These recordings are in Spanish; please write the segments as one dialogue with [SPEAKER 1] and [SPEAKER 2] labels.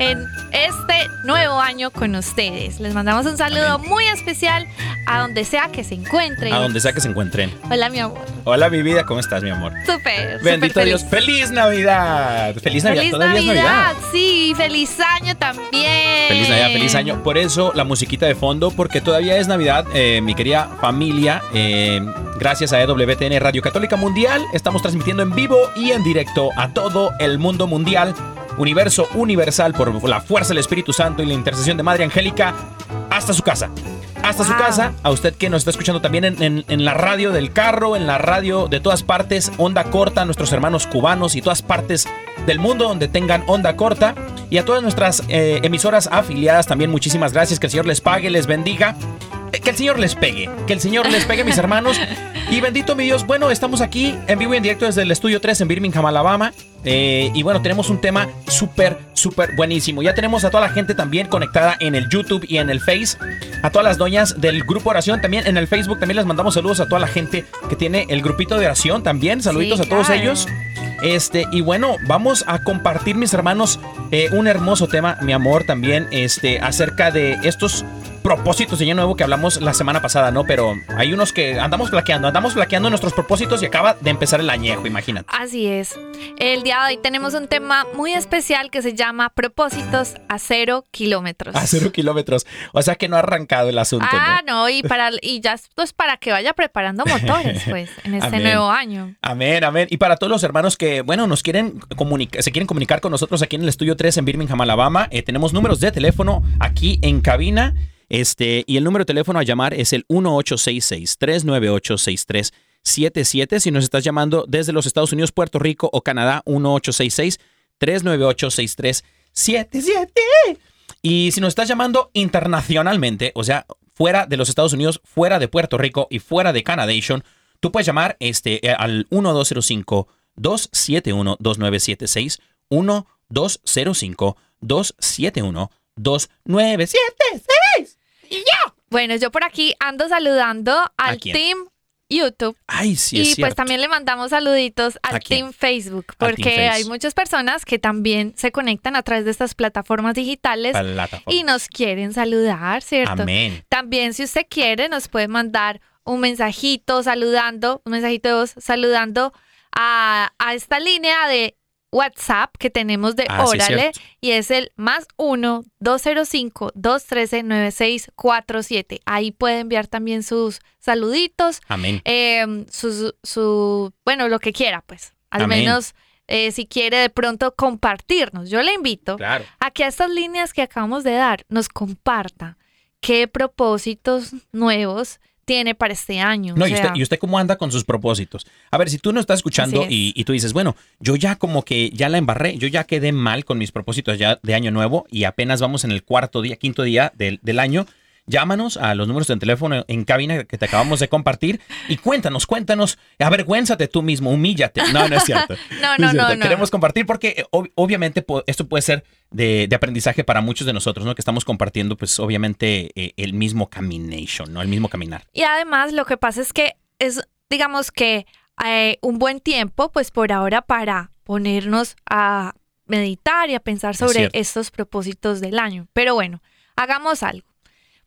[SPEAKER 1] en
[SPEAKER 2] este nuevo año con ustedes. Les mandamos un saludo muy especial a donde sea que se encuentren.
[SPEAKER 3] A donde sea que se encuentren.
[SPEAKER 2] Hola, mi amor.
[SPEAKER 3] Hola, mi vida, ¿cómo estás, mi amor?
[SPEAKER 2] Súper.
[SPEAKER 3] Bendito
[SPEAKER 2] súper
[SPEAKER 3] Dios.
[SPEAKER 2] feliz.
[SPEAKER 3] ¡Feliz Navidad! ¡Feliz Navidad!
[SPEAKER 2] Feliz
[SPEAKER 3] Todavía
[SPEAKER 2] Navidad,
[SPEAKER 3] es Navidad.
[SPEAKER 2] sí, feliz año también.
[SPEAKER 3] Feliz Navidad, feliz año. Por eso la musiquita de fondo, porque todavía es Navidad, eh, mi querida familia. eh, gracias a EWTN Radio Católica Mundial, estamos transmitiendo en vivo y en directo a todo el mundo mundial, universo universal, por la fuerza del Espíritu Santo y la intercesión de Madre Angélica, hasta su casa. Hasta su casa, a usted que nos está escuchando también en, en- en la radio del carro, en la radio de todas partes, onda corta, nuestros hermanos cubanos y todas partes del mundo donde tengan onda corta. Y a todas nuestras eh, emisoras afiliadas también muchísimas gracias, que el Señor les pague, les bendiga. Eh, Que el Señor les pegue, que el Señor les pegue, mis hermanos. Y bendito mi Dios, bueno, estamos aquí en vivo y en directo desde el estudio 3 en Birmingham, Alabama. Eh, y bueno, tenemos un tema súper, súper buenísimo. Ya tenemos a toda la gente también conectada en el YouTube y en el Face. A todas las doñas del grupo oración también en el Facebook. También les mandamos saludos a toda la gente que tiene el grupito de oración también. Saluditos
[SPEAKER 2] Sí,
[SPEAKER 3] a todos ellos. Este, y bueno, vamos a compartir, mis hermanos, eh, un hermoso tema, mi amor, también, este, acerca de estos propósitos de año nuevo que hablamos la semana pasada, ¿no? Pero hay unos que andamos flaqueando, andamos flaqueando nuestros propósitos y acaba de empezar el añejo, imagínate.
[SPEAKER 2] Así es. El día de hoy tenemos un tema muy especial que se llama propósitos a cero kilómetros.
[SPEAKER 3] A cero kilómetros. O sea que no ha arrancado el asunto,
[SPEAKER 2] Ah,
[SPEAKER 3] ¿no?
[SPEAKER 2] no, y para y ya esto es para que vaya preparando motores, pues, en este
[SPEAKER 3] Amén.
[SPEAKER 2] nuevo año.
[SPEAKER 3] Amén, amén. Y para todos los hermanos que, bueno, nos quieren comunicar, se quieren comunicar con nosotros aquí en el estudio 3 en Birmingham, Alabama. Eh, tenemos números de teléfono aquí en cabina. Este, y el número de teléfono a llamar es el 1866-398-6377. Si nos estás llamando desde los Estados Unidos, Puerto Rico o Canadá, 1866-398-6377. Y si nos estás llamando internacionalmente, o sea, fuera de los Estados Unidos, fuera de Puerto Rico y fuera de Canadation, tú puedes llamar este, al 1205 271-2976, 1-205-271-2976. ¡Y yo!
[SPEAKER 2] Bueno, yo por aquí ando saludando al team YouTube.
[SPEAKER 3] Ay, sí, es
[SPEAKER 2] Y
[SPEAKER 3] pues
[SPEAKER 2] también le mandamos saluditos al Team Facebook, porque hay muchas personas que también se conectan a través de estas plataformas digitales y nos quieren saludar, ¿cierto?
[SPEAKER 3] Amén.
[SPEAKER 2] También si usted quiere nos puede mandar un mensajito saludando, un mensajito de voz saludando a, a esta línea de WhatsApp que tenemos de
[SPEAKER 3] Ah,
[SPEAKER 2] Órale y es el más 1-205-213-9647. Ahí puede enviar también sus saluditos,
[SPEAKER 3] Amén.
[SPEAKER 2] eh, sus- su, bueno, lo que quiera, pues. Al
[SPEAKER 3] Amén.
[SPEAKER 2] menos eh, si quiere de pronto compartirnos. Yo le invito
[SPEAKER 3] Claro.
[SPEAKER 2] a que a estas líneas que acabamos de dar nos comparta qué propósitos nuevos tiene para este año.
[SPEAKER 3] No,
[SPEAKER 2] O
[SPEAKER 3] y usted, ¿y usted cómo anda con sus propósitos? A ver, si tú no estás escuchando y, y tú dices, bueno, yo ya como que ya la embarré, yo ya quedé mal con mis propósitos ya de año nuevo y apenas vamos en el cuarto día, quinto día del, del año, llámanos a los números de teléfono en cabina que te acabamos de compartir y cuéntanos, cuéntanos, avergüénzate tú mismo, humíllate. No, no es cierto.
[SPEAKER 2] no,
[SPEAKER 3] es
[SPEAKER 2] no,
[SPEAKER 3] cierto.
[SPEAKER 2] no, no.
[SPEAKER 3] Queremos compartir porque eh, ob- obviamente esto puede ser de, de aprendizaje para muchos de nosotros, ¿no? Que estamos compartiendo, pues obviamente, eh, el mismo camination, ¿no? El mismo caminar.
[SPEAKER 2] Y además lo que pasa es que es, digamos que eh, un buen tiempo, pues por ahora para ponernos a meditar y a pensar sobre estos propósitos del año. Pero bueno, hagamos algo,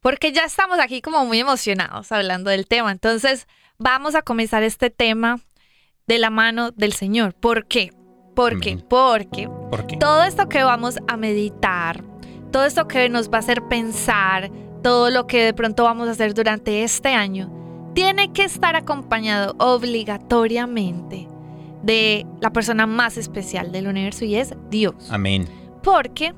[SPEAKER 2] porque ya estamos aquí como muy emocionados hablando del tema. Entonces vamos a comenzar este tema de la mano del Señor. ¿Por qué? ¿Por qué? Porque
[SPEAKER 3] ¿Por qué?
[SPEAKER 2] todo esto que vamos a meditar, todo esto que nos va a hacer pensar, todo lo que de pronto vamos a hacer durante este año, tiene que estar acompañado obligatoriamente de la persona más especial del universo y es Dios.
[SPEAKER 3] Amén.
[SPEAKER 2] Porque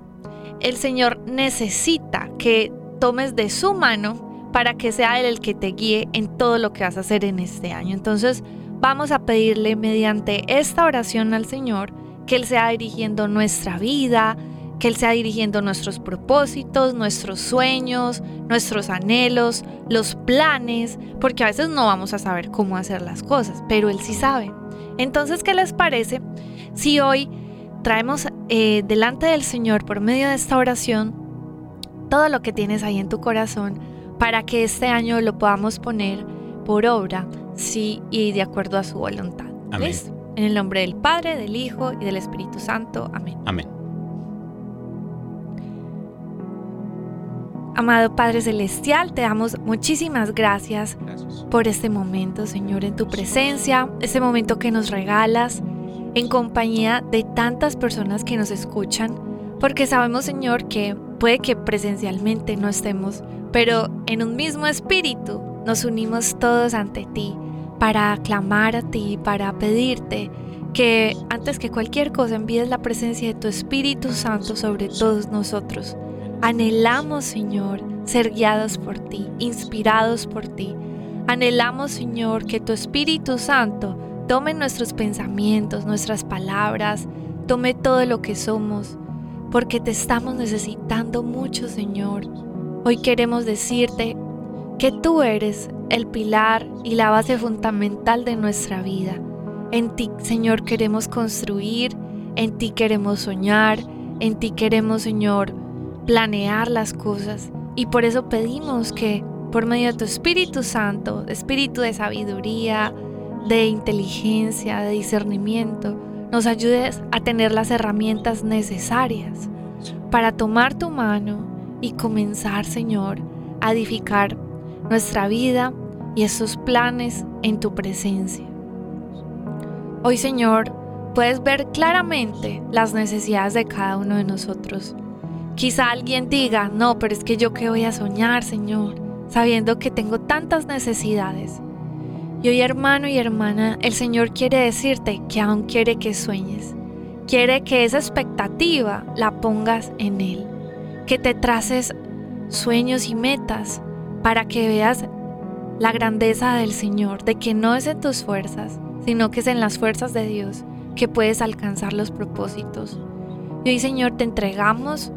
[SPEAKER 2] el Señor necesita que tomes de su mano para que sea Él el que te guíe en todo lo que vas a hacer en este año. Entonces vamos a pedirle mediante esta oración al Señor que Él sea dirigiendo nuestra vida, que Él sea dirigiendo nuestros propósitos, nuestros sueños, nuestros anhelos, los planes, porque a veces no vamos a saber cómo hacer las cosas, pero Él sí sabe. Entonces, ¿qué les parece si hoy traemos eh, delante del Señor por medio de esta oración todo lo que tienes ahí en tu corazón para que este año lo podamos poner por obra, sí, y de acuerdo a su voluntad.
[SPEAKER 3] Amén.
[SPEAKER 2] ¿Listo? En el nombre del Padre, del Hijo y del Espíritu Santo. Amén.
[SPEAKER 3] Amén.
[SPEAKER 2] Amado Padre Celestial, te damos muchísimas gracias
[SPEAKER 3] Gracias.
[SPEAKER 2] por este momento, Señor, en tu presencia, este momento que nos regalas en compañía de tantas personas que nos escuchan, porque sabemos, Señor, que puede que presencialmente no estemos, pero en un mismo espíritu nos unimos todos ante ti para aclamar a ti, para pedirte que antes que cualquier cosa envíes la presencia de tu Espíritu Santo sobre todos nosotros. Anhelamos, Señor, ser guiados por ti, inspirados por ti. Anhelamos, Señor, que tu Espíritu Santo tome nuestros pensamientos, nuestras palabras, tome todo lo que somos, porque te estamos necesitando mucho, Señor. Hoy queremos decirte que tú eres el pilar y la base fundamental de nuestra vida. En ti, Señor, queremos construir, en ti queremos soñar, en ti queremos, Señor, planear las cosas. Y por eso pedimos que por medio de tu Espíritu Santo, Espíritu de sabiduría, de inteligencia, de discernimiento, nos ayudes a tener las herramientas necesarias para tomar tu mano y comenzar, Señor, a edificar nuestra vida y esos planes en tu presencia. Hoy, Señor, puedes ver claramente las necesidades de cada uno de nosotros. Quizá alguien diga, no, pero es que yo qué voy a soñar, Señor, sabiendo que tengo tantas necesidades. Y hoy, hermano y hermana, el Señor quiere decirte que aún quiere que sueñes. Quiere que esa expectativa la pongas en Él. Que te traces sueños y metas para que veas la grandeza del Señor, de que no es en tus fuerzas, sino que es en las fuerzas de Dios que puedes alcanzar los propósitos. Y hoy, Señor, te entregamos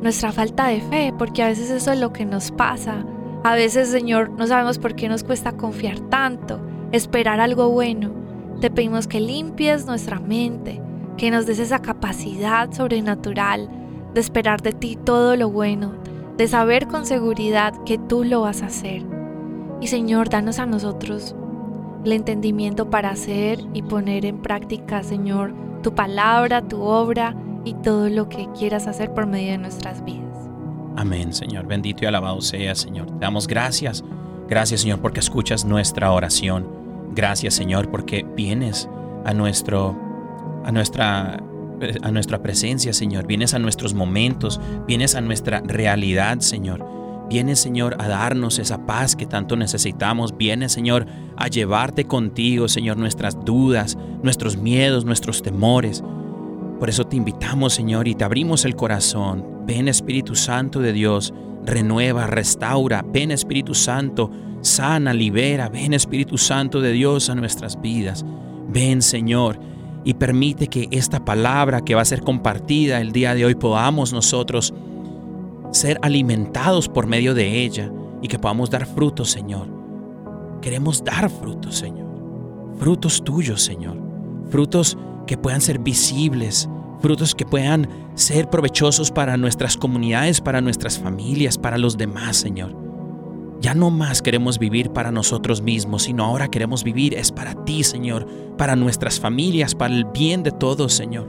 [SPEAKER 2] nuestra falta de fe, porque a veces eso es lo que nos pasa. A veces, Señor, no sabemos por qué nos cuesta confiar tanto, esperar algo bueno. Te pedimos que limpies nuestra mente, que nos des esa capacidad sobrenatural de esperar de ti todo lo bueno, de saber con seguridad que tú lo vas a hacer. Y Señor, danos a nosotros el entendimiento para hacer y poner en práctica, Señor, tu palabra, tu obra y todo lo que quieras hacer por medio de nuestras vidas.
[SPEAKER 3] Amén, Señor. Bendito y alabado sea, Señor. Te damos gracias. Gracias, Señor, porque escuchas nuestra oración. Gracias, Señor, porque vienes a nuestro a nuestra a nuestra presencia, Señor. Vienes a nuestros momentos, vienes a nuestra realidad, Señor. Vienes, Señor, a darnos esa paz que tanto necesitamos. Vienes, Señor, a llevarte contigo, Señor, nuestras dudas, nuestros miedos, nuestros temores. Por eso te invitamos, Señor, y te abrimos el corazón. Ven, Espíritu Santo de Dios, renueva, restaura. Ven, Espíritu Santo, sana, libera. Ven, Espíritu Santo de Dios, a nuestras vidas. Ven, Señor, y permite que esta palabra que va a ser compartida el día de hoy podamos nosotros ser alimentados por medio de ella y que podamos dar frutos, Señor. Queremos dar frutos, Señor. Frutos tuyos, Señor. Frutos que puedan ser visibles, frutos que puedan ser provechosos para nuestras comunidades, para nuestras familias, para los demás, Señor. Ya no más queremos vivir para nosotros mismos, sino ahora queremos vivir es para ti, Señor, para nuestras familias, para el bien de todos, Señor.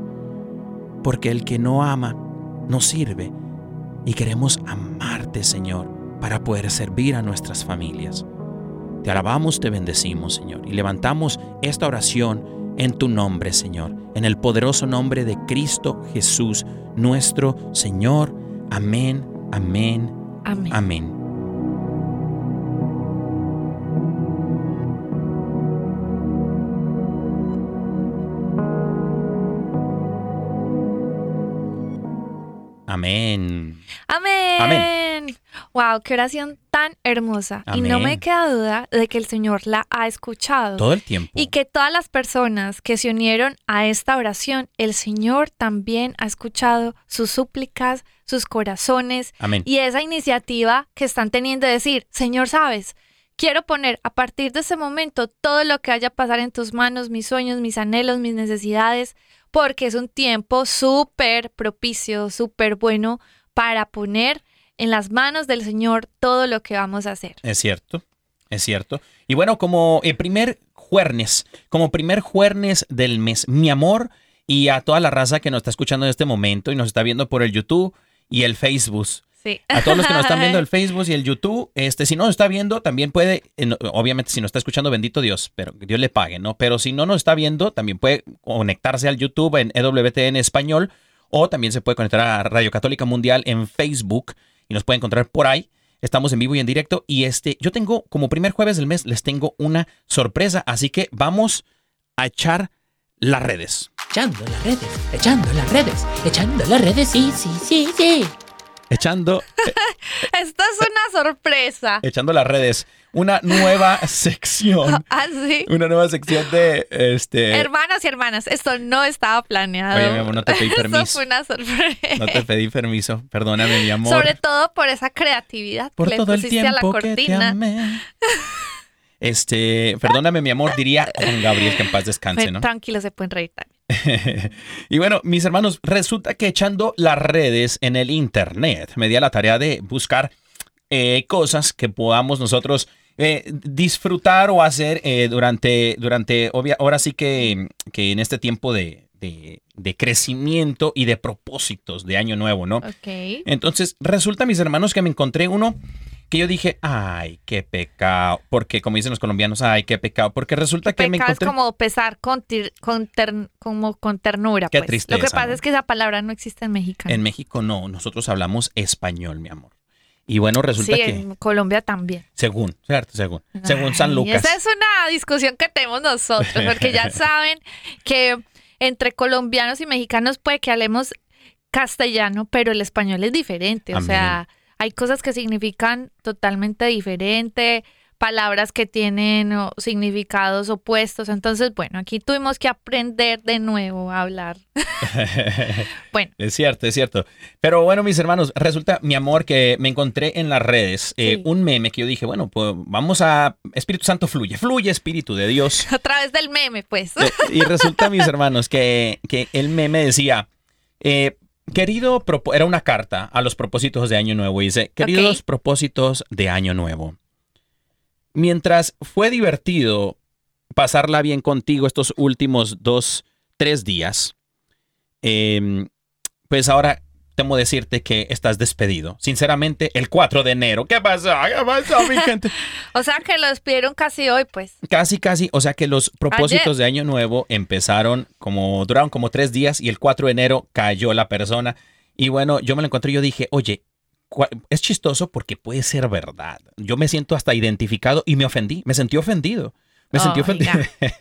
[SPEAKER 3] Porque el que no ama, no sirve. Y queremos amarte, Señor, para poder servir a nuestras familias. Te alabamos, te bendecimos, Señor, y levantamos esta oración en tu nombre, Señor, en el poderoso nombre de Cristo Jesús, nuestro Señor. Amén, amén,
[SPEAKER 2] Amén.
[SPEAKER 3] amén. Amén.
[SPEAKER 2] Amén.
[SPEAKER 3] Amén.
[SPEAKER 2] Wow, qué oración tan hermosa. Y no me queda duda de que el Señor la ha escuchado.
[SPEAKER 3] Todo el tiempo.
[SPEAKER 2] Y que todas las personas que se unieron a esta oración, el Señor también ha escuchado sus súplicas, sus corazones
[SPEAKER 3] Amén.
[SPEAKER 2] y esa iniciativa que están teniendo de decir, Señor, sabes, quiero poner a partir de ese momento todo lo que haya pasar en tus manos, mis sueños, mis anhelos, mis necesidades, porque es un tiempo súper propicio, súper bueno para poner en las manos del Señor todo lo que vamos a hacer.
[SPEAKER 3] Es cierto, es cierto. Y bueno, como el primer jueves, como primer jueves del mes, mi amor y a toda la raza que nos está escuchando en este momento y nos está viendo por el YouTube y el Facebook.
[SPEAKER 2] Sí.
[SPEAKER 3] A todos los que nos están viendo el Facebook y el YouTube, este, si no nos está viendo, también puede, eh, obviamente si nos está escuchando, bendito Dios, pero que Dios le pague, ¿no? Pero si no nos está viendo, también puede conectarse al YouTube en EWTN Español o también se puede conectar a Radio Católica Mundial en Facebook y nos puede encontrar por ahí. Estamos en vivo y en directo y este, yo tengo como primer jueves del mes les tengo una sorpresa, así que vamos a echar las redes.
[SPEAKER 4] Echando las redes, echando las redes, echando las redes, sí, sí, sí, sí.
[SPEAKER 3] Echando
[SPEAKER 2] Esto es una sorpresa.
[SPEAKER 3] echando las redes, una nueva sección.
[SPEAKER 2] Así.
[SPEAKER 3] Una nueva sección de este.
[SPEAKER 2] Hermanas y hermanas, esto no estaba planeado.
[SPEAKER 3] Oye, mi amor, no te pedí
[SPEAKER 2] Eso
[SPEAKER 3] permiso.
[SPEAKER 2] fue una sorpresa.
[SPEAKER 3] No te pedí permiso. Perdóname, mi amor.
[SPEAKER 2] Sobre todo por esa creatividad
[SPEAKER 3] por
[SPEAKER 2] que le
[SPEAKER 3] todo el
[SPEAKER 2] pusiste a la
[SPEAKER 3] tiempo que te
[SPEAKER 2] cortina.
[SPEAKER 3] amé. Este, perdóname, mi amor, diría Juan Gabriel que en paz descanse, ¿no?
[SPEAKER 2] Tranquilo, se pueden reír.
[SPEAKER 3] y bueno, mis hermanos, resulta que echando las redes en el internet, me di a la tarea de buscar eh, cosas que podamos nosotros eh, disfrutar o hacer eh, durante, durante, obvia, ahora sí que, que en este tiempo de, de- de crecimiento y de propósitos de año nuevo, ¿no?
[SPEAKER 2] Ok.
[SPEAKER 3] Entonces, resulta, mis hermanos, que me encontré uno que yo dije, ay, qué pecado, porque como dicen los colombianos, ay, qué pecado, porque resulta que me
[SPEAKER 2] Pecado es
[SPEAKER 3] encontré...
[SPEAKER 2] como pesar con, tir- con, ter- como con ternura.
[SPEAKER 3] Qué
[SPEAKER 2] pues. Lo
[SPEAKER 3] tristeza,
[SPEAKER 2] que pasa
[SPEAKER 3] ¿no?
[SPEAKER 2] es que esa palabra no existe en mexicano.
[SPEAKER 3] En México no, nosotros hablamos español, mi amor. Y bueno, resulta
[SPEAKER 2] sí,
[SPEAKER 3] que,
[SPEAKER 2] en Colombia también.
[SPEAKER 3] según, ¿cierto? Según, según San Lucas.
[SPEAKER 2] Esa es una discusión que tenemos nosotros, porque ya saben que entre colombianos y mexicanos puede que hablemos castellano, pero el español es diferente. O
[SPEAKER 3] Amén.
[SPEAKER 2] sea, hay cosas que significan totalmente diferente, palabras que tienen significados opuestos. Entonces, bueno, aquí tuvimos que aprender de nuevo a hablar. bueno,
[SPEAKER 3] Es cierto, es cierto. Pero bueno, mis hermanos, resulta, mi amor, que me encontré en las redes eh,
[SPEAKER 2] Sí.
[SPEAKER 3] un meme que yo dije, bueno, pues vamos a... Espíritu Santo fluye, fluye Espíritu de Dios.
[SPEAKER 2] a través del meme, pues.
[SPEAKER 3] Eh, Y resulta, mis hermanos, que, que el meme decía, eh, querido, era una carta a los propósitos de Año Nuevo. Y dice, queridos propósitos de Año Nuevo. Mientras fue divertido pasarla bien contigo estos últimos dos, tres días, em, pues ahora temo decirte que estás despedido. Sinceramente, el 4 de enero. ¿Qué pasó? ¿Qué pasó, mi gente?
[SPEAKER 2] O sea, que lo despidieron casi hoy, pues.
[SPEAKER 3] Casi, casi. O sea que los propósitos de Año Nuevo empezaron como, duraron como tres días y el 4 de enero cayó la persona. Y bueno, yo me lo encontré y yo dije, oye, es chistoso porque puede ser verdad. Yo me siento hasta identificado y me ofendí. Me sentí ofendido. Me sentí
[SPEAKER 2] Ay,
[SPEAKER 3] ofendido.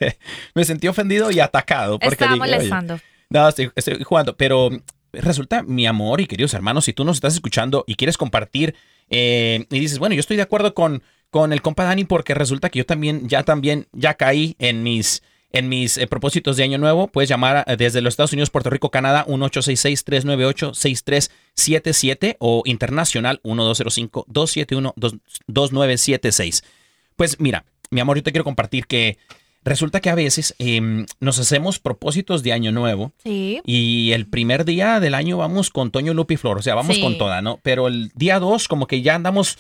[SPEAKER 3] me sentí ofendido y atacado. Porque
[SPEAKER 2] Estaba
[SPEAKER 3] dije, "Oye,
[SPEAKER 2] molestando.
[SPEAKER 3] no, estoy, estoy jugando, pero resulta, mi amor y queridos hermanos, si tú nos estás escuchando y quieres compartir eh, y dices, bueno, yo estoy de acuerdo con, con el compa Dani porque resulta que yo también, ya también, ya caí en mis, en mis eh, propósitos de año nuevo, puedes llamar eh, desde los Estados Unidos, Puerto Rico, Canadá, 1866-398-6377 o internacional 1205-271-2976. Pues mira, mi amor, yo te quiero compartir que resulta que a veces em, nos hacemos propósitos de año nuevo
[SPEAKER 2] Sí.
[SPEAKER 3] y el primer día del año vamos con Toño, Lupi y Flor, o sea, vamos
[SPEAKER 2] Sí.
[SPEAKER 3] con toda, ¿no? Pero el día 2 como que ya andamos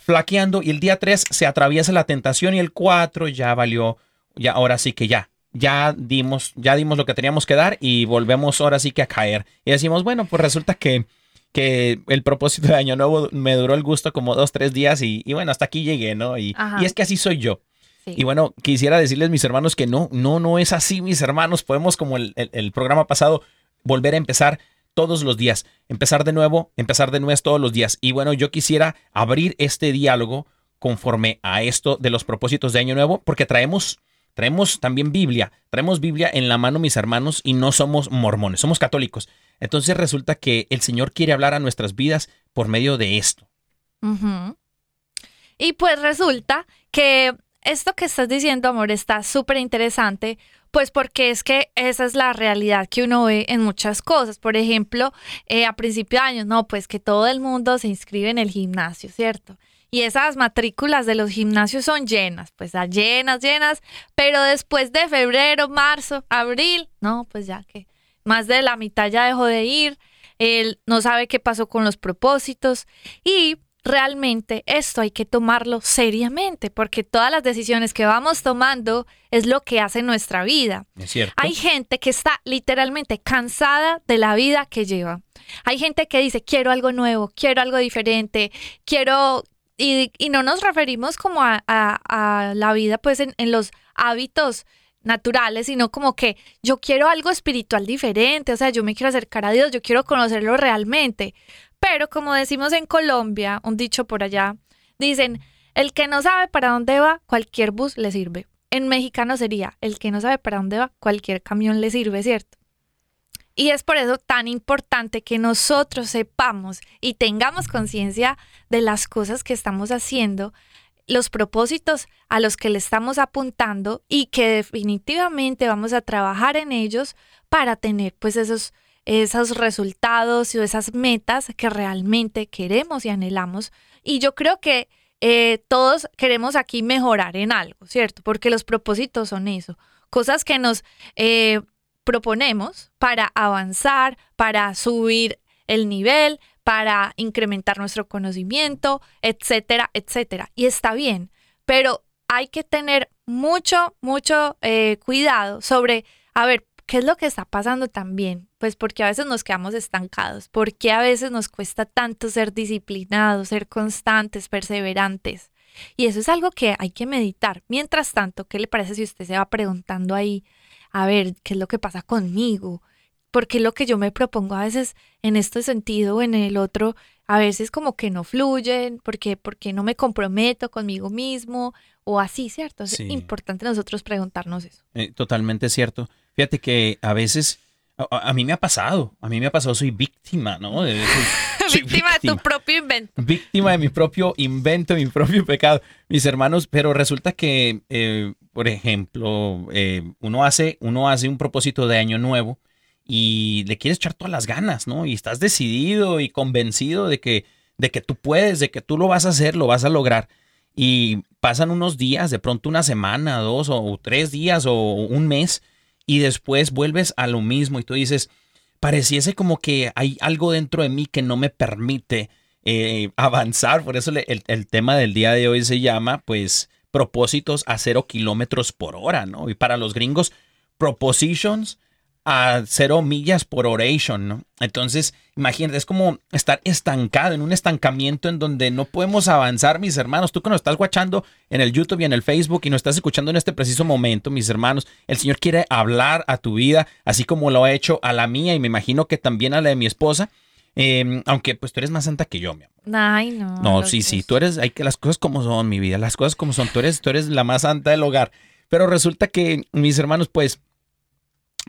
[SPEAKER 3] flaqueando y el día 3 se atraviesa la tentación y el 4 ya valió, ya ahora sí que ya, ya dimos, ya dimos lo que teníamos que dar y volvemos ahora sí que a caer. Y decimos, bueno, pues resulta que, que el propósito de año nuevo me duró el gusto como dos, tres días y, y bueno, hasta aquí llegué, ¿no? Y es que así soy yo.
[SPEAKER 2] Sí.
[SPEAKER 3] Y bueno, quisiera decirles, mis hermanos, que no, no, no es así, mis hermanos. Podemos, como el, el- el programa pasado, volver a empezar todos los días. Empezar de nuevo, empezar de nuevo todos los días. Y bueno, yo quisiera abrir este diálogo conforme a esto de los propósitos de Año Nuevo, porque traemos, traemos también Biblia. Traemos Biblia en la mano, mis hermanos, y no somos mormones, somos católicos. Entonces resulta que el Señor quiere hablar a nuestras vidas por medio de esto.
[SPEAKER 2] Y pues resulta que esto que estás diciendo, amor, está súper interesante, pues porque es que esa es la realidad que uno ve en muchas cosas. Por ejemplo, eh, a principio de año, no, pues que todo el mundo se inscribe en el gimnasio, ¿cierto? Y esas matrículas de los gimnasios son llenas, pues llenas, llenas, pero después de febrero, marzo, abril, no, pues ya que más de la mitad ya dejó de ir, él no sabe qué pasó con los propósitos y realmente esto hay que tomarlo seriamente porque todas las decisiones que vamos tomando es lo que hace nuestra vida.
[SPEAKER 3] ¿Es cierto?
[SPEAKER 2] Hay gente que está literalmente cansada de la vida que lleva. Hay gente que dice, quiero algo nuevo, quiero algo diferente, quiero... Y, y no nos referimos como a, a- a la vida pues en, en los hábitos naturales, sino como que yo quiero algo espiritual diferente, o sea, yo me quiero acercar a Dios, yo quiero conocerlo realmente. Pero como decimos en Colombia, un dicho por allá, dicen, el que no sabe para dónde va, cualquier bus le sirve. En mexicano sería, el que no sabe para dónde va, cualquier camión le sirve, ¿cierto? Y es por eso tan importante que nosotros sepamos y tengamos conciencia de las cosas que estamos haciendo, los propósitos a los que le estamos apuntando y que definitivamente vamos a trabajar en ellos para tener pues esos, esos resultados y esas metas que realmente queremos y anhelamos. Y yo creo que eh, todos queremos aquí mejorar en algo, ¿cierto? Porque los propósitos son eso, cosas que nos eh, proponemos para avanzar, para subir el nivel, para incrementar nuestro conocimiento, etcétera, etcétera. Y está bien, pero hay que tener mucho, mucho eh, cuidado sobre, a ver, ¿qué es lo que está pasando también? Pues porque a veces nos quedamos estancados, porque a veces nos cuesta tanto ser disciplinados, ser constantes, perseverantes. Y eso es algo que hay que meditar. Mientras tanto, ¿qué le parece si usted se va preguntando ahí, a ver, ¿qué es lo que pasa conmigo? Porque lo que yo me propongo a veces en este sentido o en el otro, a veces como que no fluyen, porque, porque no me comprometo conmigo mismo o así, ¿cierto? Es
[SPEAKER 3] Sí.
[SPEAKER 2] importante nosotros preguntarnos eso.
[SPEAKER 3] Eh, totalmente cierto. Fíjate que a veces, a, mí me ha pasado, a mí me ha pasado, soy víctima, ¿no? De- soy- soy
[SPEAKER 2] Víctima de tu propio invento.
[SPEAKER 3] víctima de mi propio invento, mi propio pecado, mis hermanos, pero resulta que, eh, por ejemplo, eh, uno, hace, uno hace un propósito de año nuevo y le quieres echar todas las ganas, ¿no? Y estás decidido y convencido de que, de que tú puedes, de que tú lo vas a hacer, lo vas a lograr. Y pasan unos días, de pronto una semana, dos o tres días o un mes, y después vuelves a lo mismo y tú dices, pareciese como que hay algo dentro de mí que no me permite eh, avanzar. Por eso el, el tema del día de hoy se llama, pues, propósitos a cero kilómetros por hora, ¿no? Y para los gringos, propositions a cero millas por oration, ¿no? Entonces, imagínate, es como estar estancado en un estancamiento en donde no podemos avanzar, mis hermanos. Tú que nos estás guachando en el YouTube y en el Facebook y nos estás escuchando en este preciso momento, mis hermanos, el Señor quiere hablar a tu vida, así como lo ha hecho a la mía y me imagino que también a la de mi esposa. Eh, aunque pues tú eres más santa que yo, mi amor.
[SPEAKER 2] Ay, no.
[SPEAKER 3] No, sí, sí, tú eres, hay que las cosas como son, mi vida, las cosas como son, tú eres, tú eres la más santa del hogar. Pero resulta que, mis hermanos, pues,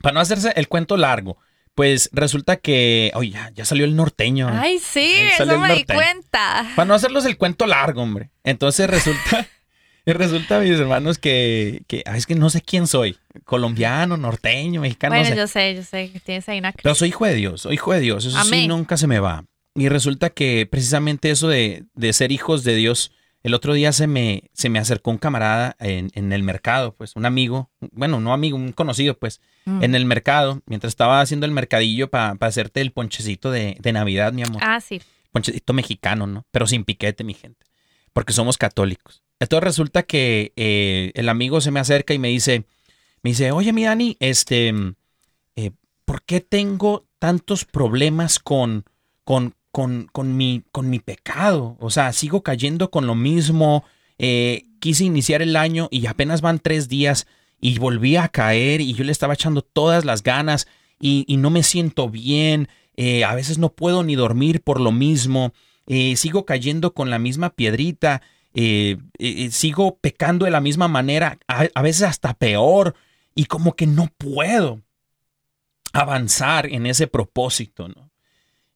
[SPEAKER 3] para no hacerse el cuento largo, pues resulta que, oye, ya, ya salió el norteño.
[SPEAKER 2] Ay, sí, eso me di cuenta.
[SPEAKER 3] Para no hacerlos el cuento largo, hombre. Entonces resulta, resulta, mis hermanos, que, que ah, es que no sé quién soy. Colombiano, norteño, mexicano. no
[SPEAKER 2] Bueno,
[SPEAKER 3] sé.
[SPEAKER 2] yo sé, yo sé que tienes ahí una
[SPEAKER 3] Pero soy hijo de Dios, soy hijo de Dios. Eso sí, nunca se me va. Y resulta que precisamente eso de, de ser hijos de Dios, el otro día se me, se me acercó un camarada en, en el mercado, pues un amigo, bueno, no amigo, un conocido, pues,
[SPEAKER 2] Mm.
[SPEAKER 3] en el mercado, mientras estaba haciendo el mercadillo para hacerte el ponchecito de, de Navidad, mi amor.
[SPEAKER 2] Ah, sí.
[SPEAKER 3] Ponchecito mexicano, ¿no? Pero sin piquete, mi gente. Porque somos católicos. Entonces resulta que eh, el amigo se me acerca y me dice, me dice, oye, mi Dani, este, eh, ¿por qué tengo tantos problemas con, con, con, con mi, con mi pecado? O sea, sigo cayendo con lo mismo. eh, quise iniciar el año y apenas van tres días y volví a caer y yo le estaba echando todas las ganas y, no me siento bien. eh, a veces no puedo ni dormir por lo mismo. eh, sigo cayendo con la misma piedrita. sigo pecando de la misma manera, a, a veces hasta peor, y como que no puedo avanzar en ese propósito, ¿no?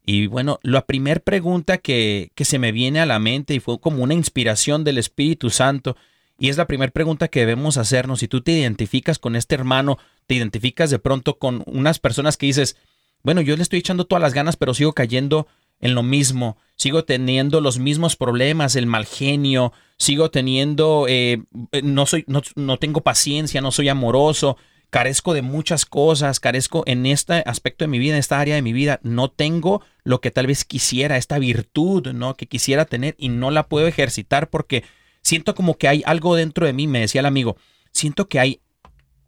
[SPEAKER 3] Y bueno, la primera pregunta que, que se me viene a la mente y fue como una inspiración del Espíritu Santo, y es la primera pregunta que debemos hacernos. Si tú te identificas con este hermano, te identificas de pronto con unas personas que dices, bueno, yo le estoy echando todas las ganas, pero sigo cayendo en lo mismo, sigo teniendo los mismos problemas, el mal genio, sigo teniendo, eh, no, soy, no, no tengo paciencia, no soy amoroso, carezco de muchas cosas, carezco en este aspecto de mi vida, en esta área de mi vida, no tengo lo que tal vez quisiera, esta virtud, ¿no? Que quisiera tener y no la puedo ejercitar porque siento como que hay algo dentro de mí, me decía el amigo, siento que hay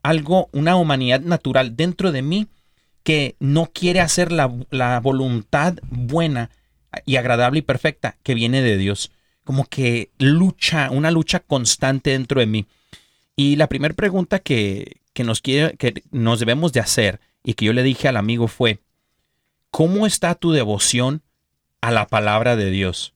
[SPEAKER 3] algo, una humanidad natural dentro de mí que no quiere hacer la, la voluntad buena y agradable y perfecta que viene de Dios. Como que lucha, una lucha constante dentro de mí. Y la primera pregunta que, que nos, quiere, que nos debemos de hacer y que yo le dije al amigo fue, ¿cómo está tu devoción a la palabra de Dios?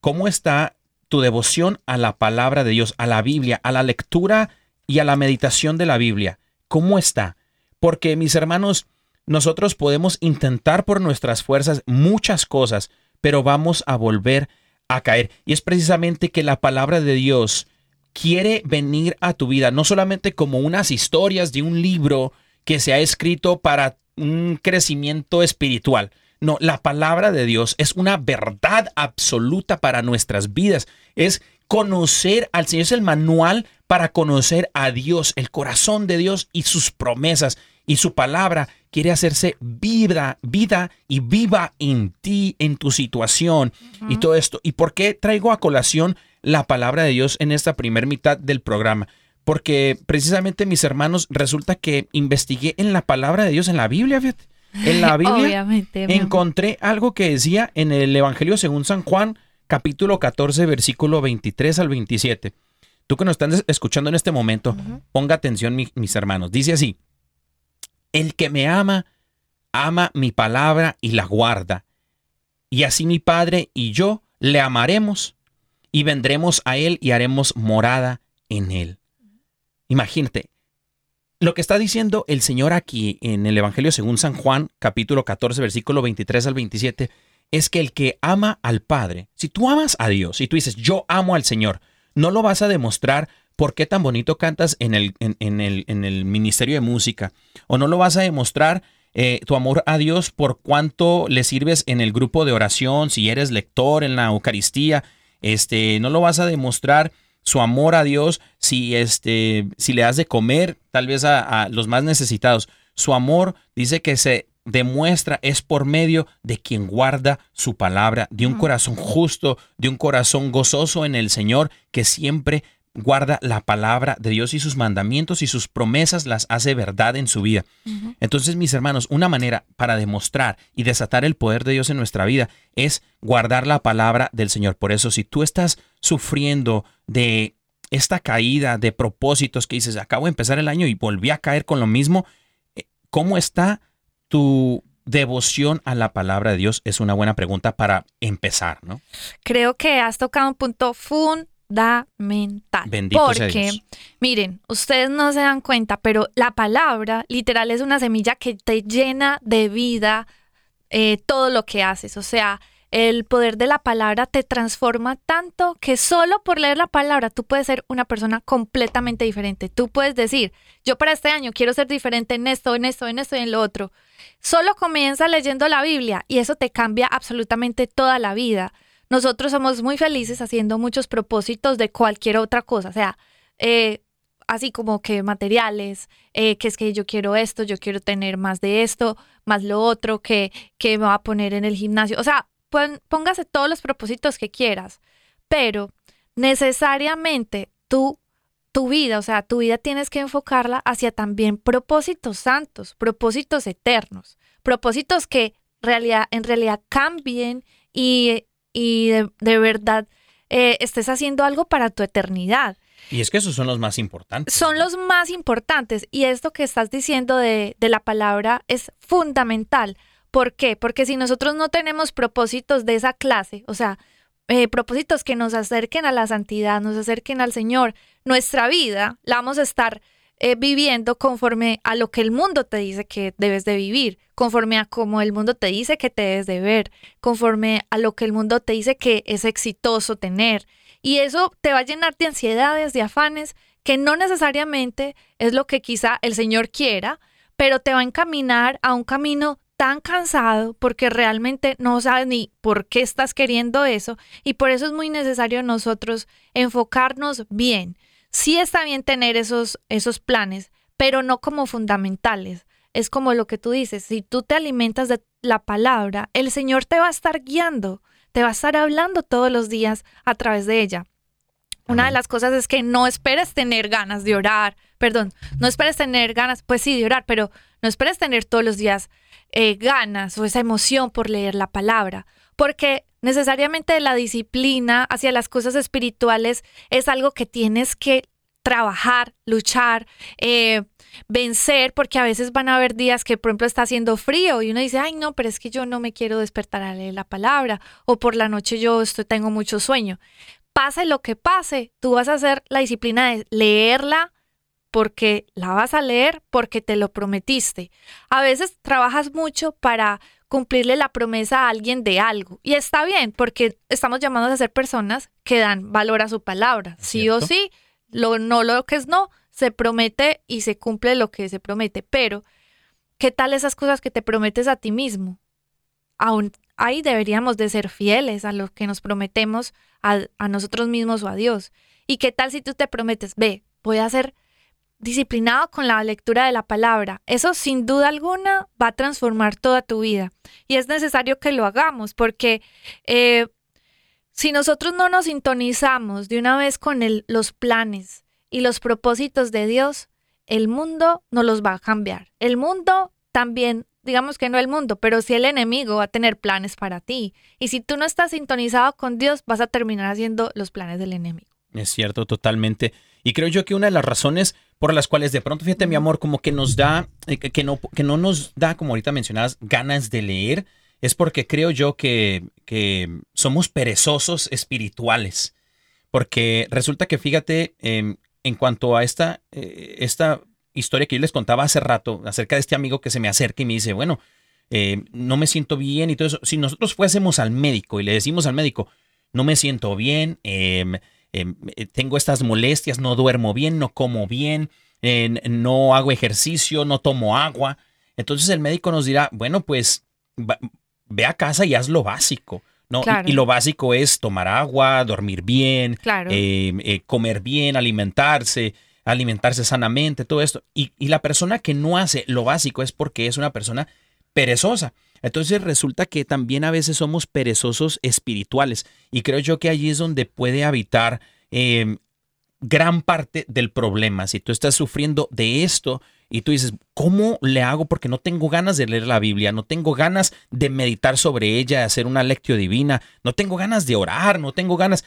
[SPEAKER 3] ¿Cómo está tu devoción a la palabra de Dios, a la Biblia, a la lectura y a la meditación de la Biblia? ¿Cómo está? Porque mis hermanos, nosotros podemos intentar por nuestras fuerzas muchas cosas, pero vamos a volver a caer. Y es precisamente que la palabra de Dios quiere venir a tu vida, no solamente como unas historias de un libro que se ha escrito para un crecimiento espiritual. No, la palabra de Dios es una verdad absoluta para nuestras vidas. Es conocer al Señor, es el manual para conocer a Dios, el corazón de Dios y sus promesas. Y su palabra quiere hacerse vida, vida y viva en ti, en tu situación y todo esto. ¿Y por qué traigo a colación la palabra de Dios en esta primera mitad del programa? Porque precisamente, mis hermanos, resulta que investigué en la palabra de Dios, en la Biblia, fíjate. En la Biblia encontré algo que decía en el Evangelio según San Juan, capítulo 14, versículo 23 al 27. Tú que nos estás escuchando en este momento, ponga atención, mi- mis hermanos. Dice así, el que me ama, ama mi palabra y la guarda. Y así mi Padre y yo le amaremos y vendremos a él y haremos morada en él. Imagínate, lo que está diciendo el Señor aquí en el Evangelio según San Juan, capítulo 14, versículo 23 al 27, es que el que ama al Padre, si tú amas a Dios y tú dices, yo amo al Señor, no lo vas a demostrar por qué tan bonito cantas en el, en, en el, en el ministerio de música, o no lo vas a demostrar eh, tu amor a Dios por cuánto le sirves en el grupo de oración, si eres lector en la Eucaristía, este, no lo vas a demostrar su amor a Dios si, este, si le das de comer tal vez a, a los más necesitados. Su amor dice que se demuestra es por medio de quien guarda su palabra, de un corazón justo, de un corazón gozoso en el Señor que siempre guarda la palabra de Dios y sus mandamientos y sus promesas las hace verdad en su vida. Entonces, mis hermanos, una manera para demostrar y desatar el poder de Dios en nuestra vida es guardar la palabra del Señor. Por eso, si tú estás sufriendo de esta caída de propósitos que dices, acabo de empezar el año y volví a caer con lo mismo, eh, ¿cómo está tu devoción a la palabra de Dios? Es una buena pregunta para empezar, ¿no?
[SPEAKER 2] Creo que has tocado un punto fundamental.
[SPEAKER 3] Bendito sea
[SPEAKER 2] porque,
[SPEAKER 3] Dios.
[SPEAKER 2] miren, ustedes no se dan cuenta, pero la palabra literal es una semilla que te llena de vida eh, todo lo que haces. O sea, el poder de la palabra te transforma tanto que solo por leer la palabra tú puedes ser una persona completamente diferente. Tú puedes decir, yo para este año quiero ser diferente en esto, en esto, en esto y en lo otro. Solo comienza leyendo la Biblia y eso te cambia absolutamente toda la vida. Nosotros somos muy felices haciendo muchos propósitos de cualquier otra cosa, o sea, eh, así como que materiales, eh, que es que yo quiero esto, yo quiero tener más de esto, más lo otro, que, que me va a poner en el gimnasio. O sea, póngase todos los propósitos que quieras, pero necesariamente tú, tu vida, o sea, tu vida tienes que enfocarla hacia también propósitos santos, propósitos eternos, propósitos que realidad, en realidad cambien y, y de, verdad eh, estés haciendo algo para tu eternidad.
[SPEAKER 3] Y es que esos son los más importantes.
[SPEAKER 2] Son los más importantes. Y esto que estás diciendo de, de la palabra es fundamental. ¿Por qué? Porque si nosotros no tenemos propósitos de esa clase, o sea, eh, propósitos que nos acerquen a la santidad, nos acerquen al Señor, nuestra vida la vamos a estar eh, viviendo conforme a lo que el mundo te dice que debes de vivir, conforme a cómo el mundo te dice que te debes de ver, conforme a lo que el mundo te dice que es exitoso tener. Y eso te va a llenar de ansiedades, de afanes, que no necesariamente es lo que quizá el Señor quiera, pero te va a encaminar a un camino tan cansado porque realmente no sabes ni por qué estás queriendo eso y por eso es muy necesario nosotros enfocarnos bien. Sí está bien tener esos, esos planes, pero no como fundamentales. Es como lo que tú dices, si tú te alimentas de la palabra, el Señor te va a estar guiando, te va a estar hablando todos los días a través de ella. Una de las cosas es que no esperes tener ganas de orar, perdón, no esperes tener ganas, pues sí, de orar, pero no esperes tener todos los días eh, ganas o esa emoción por leer la palabra, porque necesariamente la disciplina hacia las cosas espirituales es algo que tienes que trabajar, luchar, eh, vencer, porque a veces van a haber días que, por ejemplo, está haciendo frío y uno dice, ay, no, pero es que yo no me quiero despertar a leer la palabra, o por la noche yo estoy, tengo mucho sueño pase lo que pase, tú vas a hacer la disciplina de leerla porque la vas a leer porque te lo prometiste. A veces trabajas mucho para cumplirle la promesa a alguien de algo. Y está bien, porque estamos llamados a ser personas que dan valor a su palabra. Sí o sí, lo no lo que es no, se promete y se cumple lo que se promete. Pero, ¿qué tal esas cosas que te prometes a ti mismo? Aún ahí deberíamos de ser fieles a lo que nos prometemos a, nosotros mismos o a Dios. ¿Y qué tal si tú te prometes, ve, voy a ser disciplinado con la lectura de la palabra? Eso sin duda alguna va a transformar toda tu vida. Y es necesario que lo hagamos porque eh, si nosotros no nos sintonizamos de una vez con los planes y los propósitos de Dios, el mundo no los va a cambiar. El mundo también digamos que no el mundo, pero sí el enemigo va a tener planes para ti. Y si tú no estás sintonizado con Dios, vas a terminar haciendo los planes del enemigo.
[SPEAKER 3] Es cierto, totalmente. Y creo yo que una de las razones por las cuales de pronto, fíjate mi amor, como que nos da, eh, que no, que no nos da, como ahorita mencionabas, ganas de leer, es porque creo yo que, que somos perezosos espirituales. Porque resulta que, fíjate, em, en cuanto a esta, eh, esta historia que yo les contaba hace rato acerca de este amigo que se me acerca y me dice, bueno, eh, no me siento bien y todo eso. Si nosotros fuésemos al médico y le decimos al médico, no me siento bien, em, em, eh, tengo estas molestias, no duermo bien, no como bien, no hago ejercicio, no tomo agua. Entonces el médico nos dirá, bueno, pues ve a casa y haz lo básico. ¿no? Y, lo básico es tomar agua, dormir bien, em, eh, comer bien, alimentarse alimentarse sanamente, todo esto. Y, la persona que no hace lo básico es porque es una persona perezosa. Entonces resulta que también a veces somos perezosos espirituales. Y creo yo que allí es donde puede habitar em, gran parte del problema. Si tú estás sufriendo de esto y tú dices, ¿cómo le hago? Porque no tengo ganas de leer la Biblia, no tengo ganas de meditar sobre ella, de hacer una lectio divina, no tengo ganas de orar, no tengo ganas.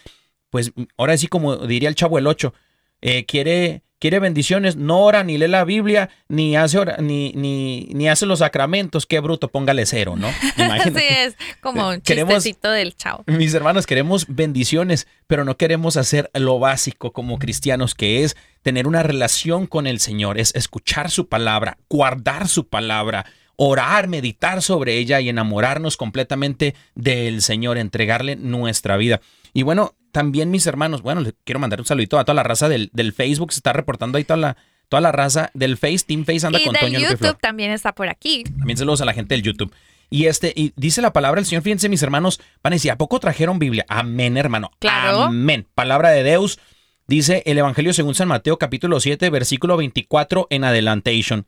[SPEAKER 3] Pues ahora sí, como diría el chavo el 8, eh, quiere quiere bendiciones, no ora ni lee la Biblia, ni hace ni, ni, ni hace los sacramentos, qué bruto, póngale cero, ¿no?
[SPEAKER 2] Imagínate. sí, es como un chistecito del chavo.
[SPEAKER 3] Mis hermanos, queremos bendiciones, pero no queremos hacer lo básico como cristianos, que es tener una relación con el Señor, es escuchar su palabra, guardar su palabra, orar, meditar sobre ella y enamorarnos completamente del Señor, entregarle nuestra vida. Y bueno, también mis hermanos, bueno, les quiero mandar un saludito a toda la raza del, del Facebook, se está reportando ahí toda la, toda la raza del Face, Team Face anda
[SPEAKER 2] Y
[SPEAKER 3] con
[SPEAKER 2] del
[SPEAKER 3] Toño
[SPEAKER 2] YouTube también está por aquí.
[SPEAKER 3] También saludos a la gente del YouTube. Y este, y dice la palabra del Señor, fíjense mis hermanos, van a decir, ¿a poco trajeron Biblia? Amén, hermano.
[SPEAKER 2] Claro.
[SPEAKER 3] Amén. Palabra de Deus. Dice el Evangelio según San Mateo capítulo 7, versículo 24 en adelantation.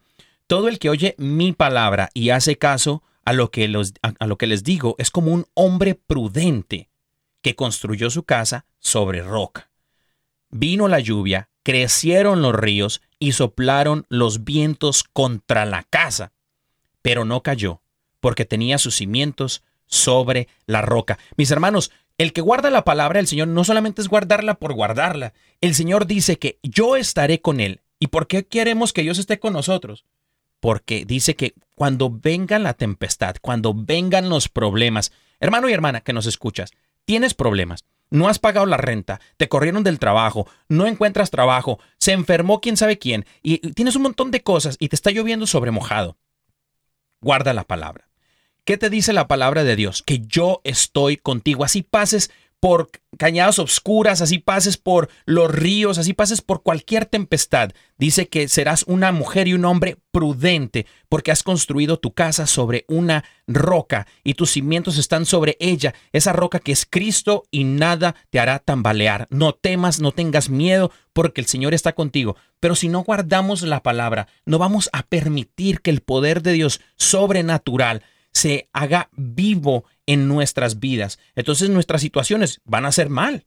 [SPEAKER 3] Todo el que oye mi palabra y hace caso a lo que, a lo que les digo es como un hombre prudente que construyó su casa sobre roca. Vino la lluvia, crecieron los ríos y soplaron los vientos contra la casa, pero no cayó, porque tenía sus cimientos sobre la roca. Mis hermanos, el que guarda la palabra del Señor no solamente es guardarla por guardarla. El Señor dice que yo estaré con él. ¿Y por qué queremos que Dios esté con nosotros? Porque dice que cuando venga la tempestad, cuando vengan los problemas, hermano y hermana que nos escuchas, tienes problemas, no has pagado la renta, te corrieron del trabajo, no encuentras trabajo, se enfermó quién sabe quién, y tienes un montón de cosas y te está lloviendo sobre mojado. Guarda la palabra. ¿Qué te dice la palabra de Dios? Que yo estoy contigo. Así pases por cañadas oscuras, así pases por los ríos, así pases por cualquier tempestad. Dice que serás una mujer y un hombre prudente porque has construido tu casa sobre una roca y tus cimientos están sobre ella, esa roca que es Cristo y nada te hará tambalear. No temas, no tengas miedo porque el Señor está contigo. Pero si no guardamos la palabra, no vamos a permitir que el poder de Dios sobrenatural se haga vivo en nuestras vidas. Entonces nuestras situaciones van a ser mal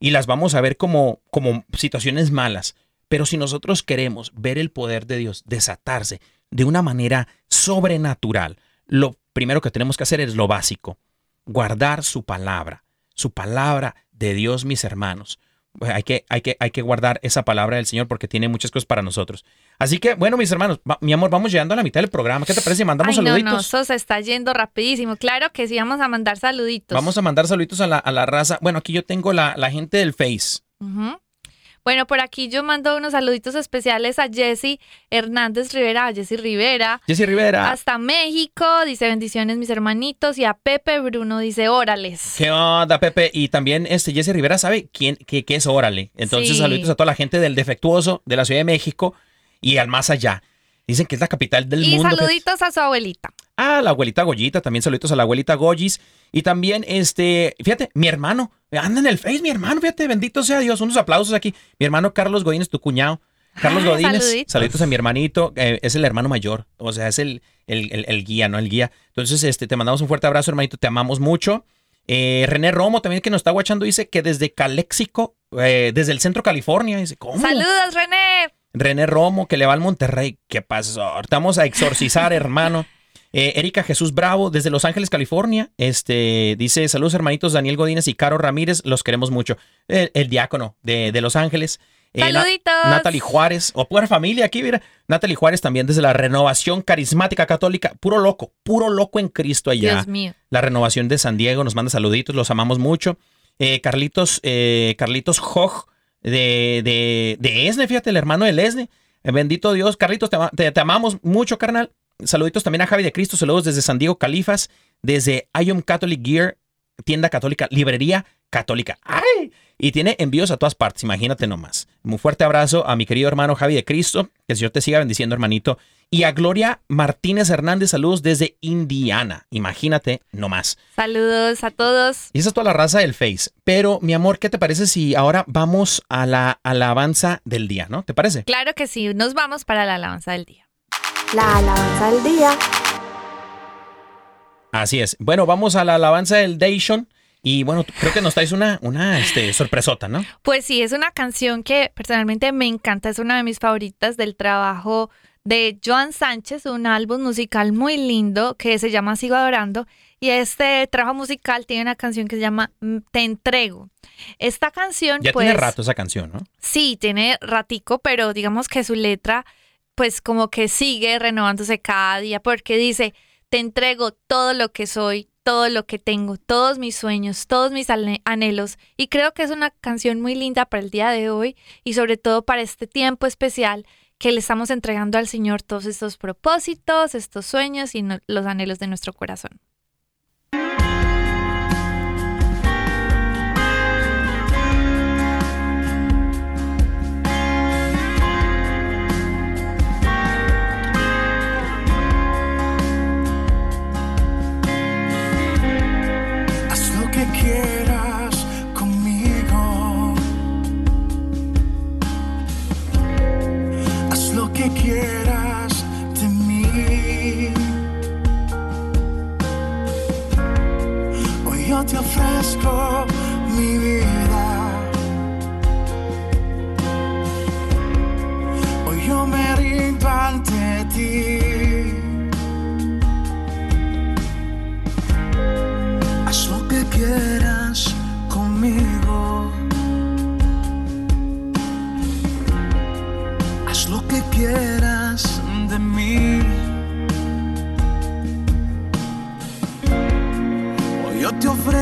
[SPEAKER 3] y las vamos a ver como, como situaciones malas. Pero si nosotros queremos ver el poder de Dios desatarse de una manera sobrenatural, lo primero que tenemos que hacer es lo básico, guardar su palabra, su palabra de Dios, mis hermanos. Hay que, hay, que, hay que guardar esa palabra del Señor porque tiene muchas cosas para nosotros. Así que, bueno, mis hermanos, va- mi amor, vamos llegando a la mitad del programa. ¿Qué te parece si mandamos
[SPEAKER 2] Ay, no,
[SPEAKER 3] saluditos?
[SPEAKER 2] no, eso se está yendo rapidísimo. Claro que sí, vamos a mandar saluditos.
[SPEAKER 3] Vamos a mandar saluditos a la, a la raza. Bueno, aquí yo tengo la, la gente del Face.
[SPEAKER 2] Ujú. Bueno, por aquí yo mando unos saluditos especiales a Jessy Hernández Rivera, a Jessy Rivera.
[SPEAKER 3] Jessy Rivera.
[SPEAKER 2] Hasta México, dice bendiciones mis hermanitos. Y a Pepe Bruno dice órales.
[SPEAKER 3] ¿Qué onda, Pepe? Y también este Jessy Rivera sabe quién qué, qué es Órale. Entonces,
[SPEAKER 2] Sí.
[SPEAKER 3] saluditos a toda la gente del Defectuoso, de la Ciudad de México y al más allá. Dicen que es la capital del
[SPEAKER 2] Y
[SPEAKER 3] mundo. fíjate.
[SPEAKER 2] saluditos a su abuelita.
[SPEAKER 3] Ah, la abuelita Goyita, también saluditos a la abuelita Goyis. Y también, este, fíjate, mi hermano, anda en el Face, mi hermano, fíjate, bendito sea Dios. Unos aplausos aquí. Mi hermano Carlos Godínez, tu cuñado. Carlos
[SPEAKER 2] Ah,
[SPEAKER 3] Godínez,
[SPEAKER 2] saluditos.
[SPEAKER 3] saluditos a mi hermanito, eh, es el hermano mayor, o sea, es el, el, el- el guía, ¿no? El guía. Entonces, este, te mandamos un fuerte abrazo, hermanito, te amamos mucho. Eh, René Romo también que nos está guachando dice que desde Caléxico, eh, desde el centro California, dice, ¿cómo?
[SPEAKER 2] Saludos, René.
[SPEAKER 3] René Romo, que le va al Monterrey. ¿Qué pasó? Estamos a exorcizar, hermano. Eh, Erika Jesús Bravo, desde Los Ángeles, California. Este dice: Saludos, hermanitos Daniel Godínez y Caro Ramírez. Los queremos mucho. El, el diácono de, de Los Ángeles. Eh, Na-
[SPEAKER 2] Saluditos.
[SPEAKER 3] Natalie Juárez, o pura familia aquí, mira. Natalie Juárez también desde la Renovación Carismática Católica. Puro loco, puro loco en Cristo allá.
[SPEAKER 2] Dios mío.
[SPEAKER 3] La renovación de San Diego nos manda saluditos, los amamos mucho. Eh, Carlitos, Carlitos Hoj de, de, de Esne, fíjate, el hermano del Esne. Eh, bendito Dios, Carlitos, te, te- amamos mucho, carnal. Saluditos también a Javi de Cristo, saludos desde San Diego, Califas, desde Ion Catholic Gear, tienda católica, librería católica. ¡Ay! Y tiene envíos a todas partes, imagínate nomás. Un fuerte abrazo a mi querido hermano Javi de Cristo, que el Señor te siga bendiciendo, hermanito. Y a Gloria Martínez Hernández, saludos desde Indiana, imagínate nomás.
[SPEAKER 2] Saludos a todos.
[SPEAKER 3] Y esa es toda la raza del Face. Pero, mi amor, ¿qué te parece si ahora vamos a la alabanza del día, ¿no? ¿Te parece?
[SPEAKER 2] Claro que sí, nos vamos para la alabanza del día.
[SPEAKER 5] La alabanza del día.
[SPEAKER 3] Así es. Bueno, vamos a la alabanza del Dation. Y bueno, creo que nos traes una, una este, sorpresota, ¿no?
[SPEAKER 2] Pues sí, es una canción que personalmente me encanta, es una de mis favoritas del trabajo de Joan Sánchez, un álbum musical muy lindo que se llama Sigo Adorando. Y este trabajo musical tiene una canción que se llama mm, Te Entrego. Esta canción,
[SPEAKER 3] Ya
[SPEAKER 2] pues,
[SPEAKER 3] tiene rato esa canción, ¿no?
[SPEAKER 2] sí, tiene ratico, pero digamos que su letra, pues como que sigue renovándose cada día, porque dice, te entrego todo lo que soy, todo lo que tengo, todos mis sueños, todos mis anhelos. Y creo que es una canción muy linda para el día de hoy y sobre todo para este tiempo especial que le estamos entregando al Señor todos estos propósitos, estos sueños y los anhelos de nuestro corazón.
[SPEAKER 6] Te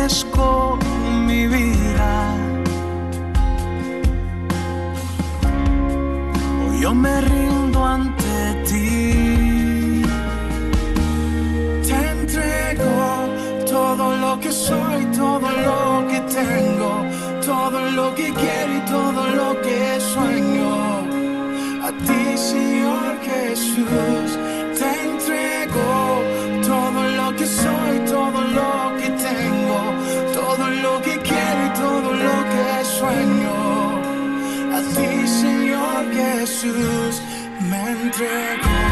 [SPEAKER 6] ofrezco mi vida. Hoy yo me rindo ante ti. Te entrego todo lo que soy, todo lo que tengo, todo lo que quiero y todo lo que sueño. A ti, Señor Jesús, te entrego todo lo que soy, Jesús, me entrego.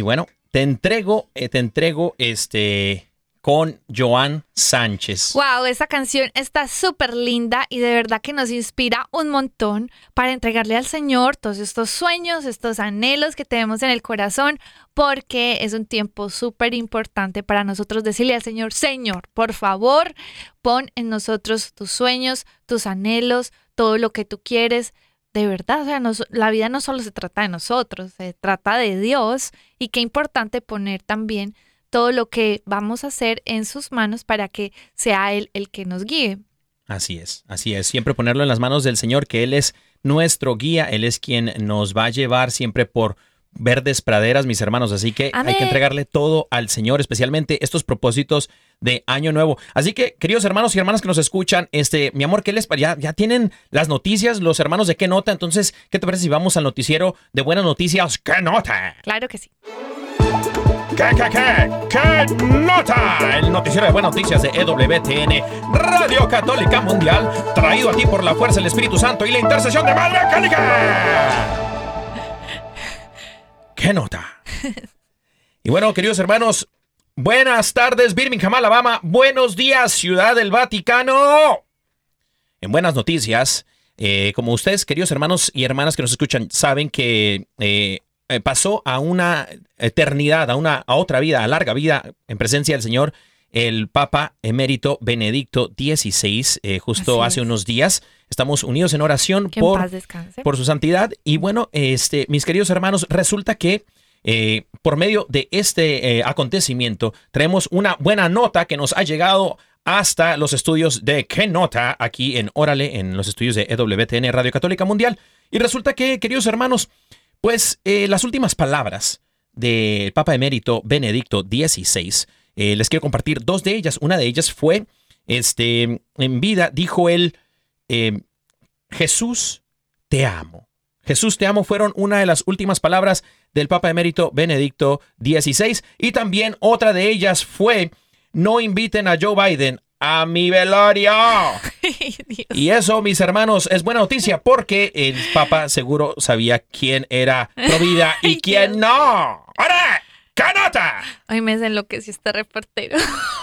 [SPEAKER 6] Y
[SPEAKER 3] bueno, te entrego, eh, te entrego este con Joan Sánchez.
[SPEAKER 2] Wow, esta canción está súper linda y de verdad que nos inspira un montón para entregarle al Señor todos estos sueños, estos anhelos que tenemos en el corazón, porque es un tiempo súper importante para nosotros decirle al Señor, Señor, por favor, pon en nosotros tus sueños, tus anhelos, todo lo que tú quieres. De verdad, o sea, la vida no solo se trata de nosotros, se trata de Dios y qué importante poner también todo lo que vamos a hacer en sus manos para que sea Él el que nos guíe.
[SPEAKER 3] Así es, así es. Siempre ponerlo en las manos del Señor, que Él es nuestro guía, Él es quien nos va a llevar siempre por verdes praderas, mis hermanos. Así que hay que entregarle todo al Señor, especialmente estos propósitos de Año Nuevo. Así que, queridos hermanos y hermanas que nos escuchan, este, mi amor, ¿qué les ya, ya tienen las noticias, los hermanos de qué nota? Entonces, ¿qué te parece si vamos al noticiero de buenas noticias? ¿Qué nota?
[SPEAKER 2] Claro que sí.
[SPEAKER 3] ¿Qué, qué, qué? ¿Qué nota? El noticiero de buenas noticias de EWTN, Radio Católica Mundial, traído a ti por la fuerza del Espíritu Santo y la intercesión de Madre Angélica. ¿Qué nota? Y bueno, queridos hermanos, buenas tardes, Birmingham, Alabama. Buenos días, Ciudad del Vaticano. En buenas noticias, eh, como ustedes, queridos hermanos y hermanas que nos escuchan, saben que eh, eh, pasó a una eternidad, a una a otra vida, a larga vida en presencia del Señor, el Papa emérito Benedicto XVI, eh, justo
[SPEAKER 2] Así
[SPEAKER 3] hace
[SPEAKER 2] es.
[SPEAKER 3] unos días. Estamos unidos en oración
[SPEAKER 2] Que
[SPEAKER 3] por su santidad. Y bueno, este, mis queridos hermanos, resulta que eh, por medio de este eh, acontecimiento traemos una buena nota que nos ha llegado hasta los estudios de ¿Qué nota? aquí en Órale, en los estudios de EWTN Radio Católica Mundial. Y resulta que, queridos hermanos, pues las últimas palabras del Papa Emérito Benedicto XVI, eh, les quiero compartir dos de ellas. Una de ellas fue, este, en vida, dijo él, eh, Jesús, te amo. Jesús, te amo fueron una de las últimas palabras del Papa Emérito Benedicto XVI. Y también otra de ellas fue, no inviten a Joe Biden a mi velorio. Y eso, mis hermanos, es buena noticia porque el Papa seguro sabía quién era pro vida y quién no. ¡Ahora!
[SPEAKER 2] Ay, me enloqueció este reportero.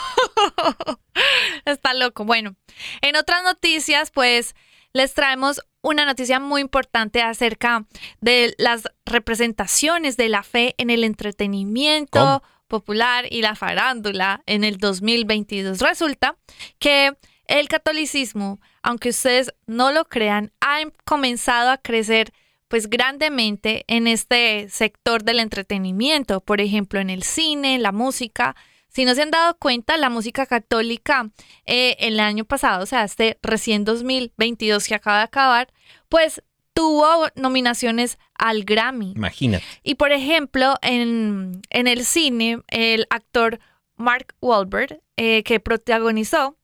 [SPEAKER 2] Está loco. Bueno, en otras noticias, pues les traemos una noticia muy importante acerca de las representaciones de la fe en el entretenimiento
[SPEAKER 3] ¿Cómo?
[SPEAKER 2] popular y la farándula en el 2022. Resulta que el catolicismo, aunque ustedes no lo crean, ha em- comenzado a crecer pues grandemente en este sector del entretenimiento, por ejemplo, en el cine, la música. Si no se han dado cuenta, la música católica eh, el año pasado, o sea, este recién 2022 que acaba de acabar, pues tuvo nominaciones al Grammy.
[SPEAKER 3] Imagínate.
[SPEAKER 2] Y por ejemplo, en, en el cine, el actor Mark Wahlberg, eh, que protagonizó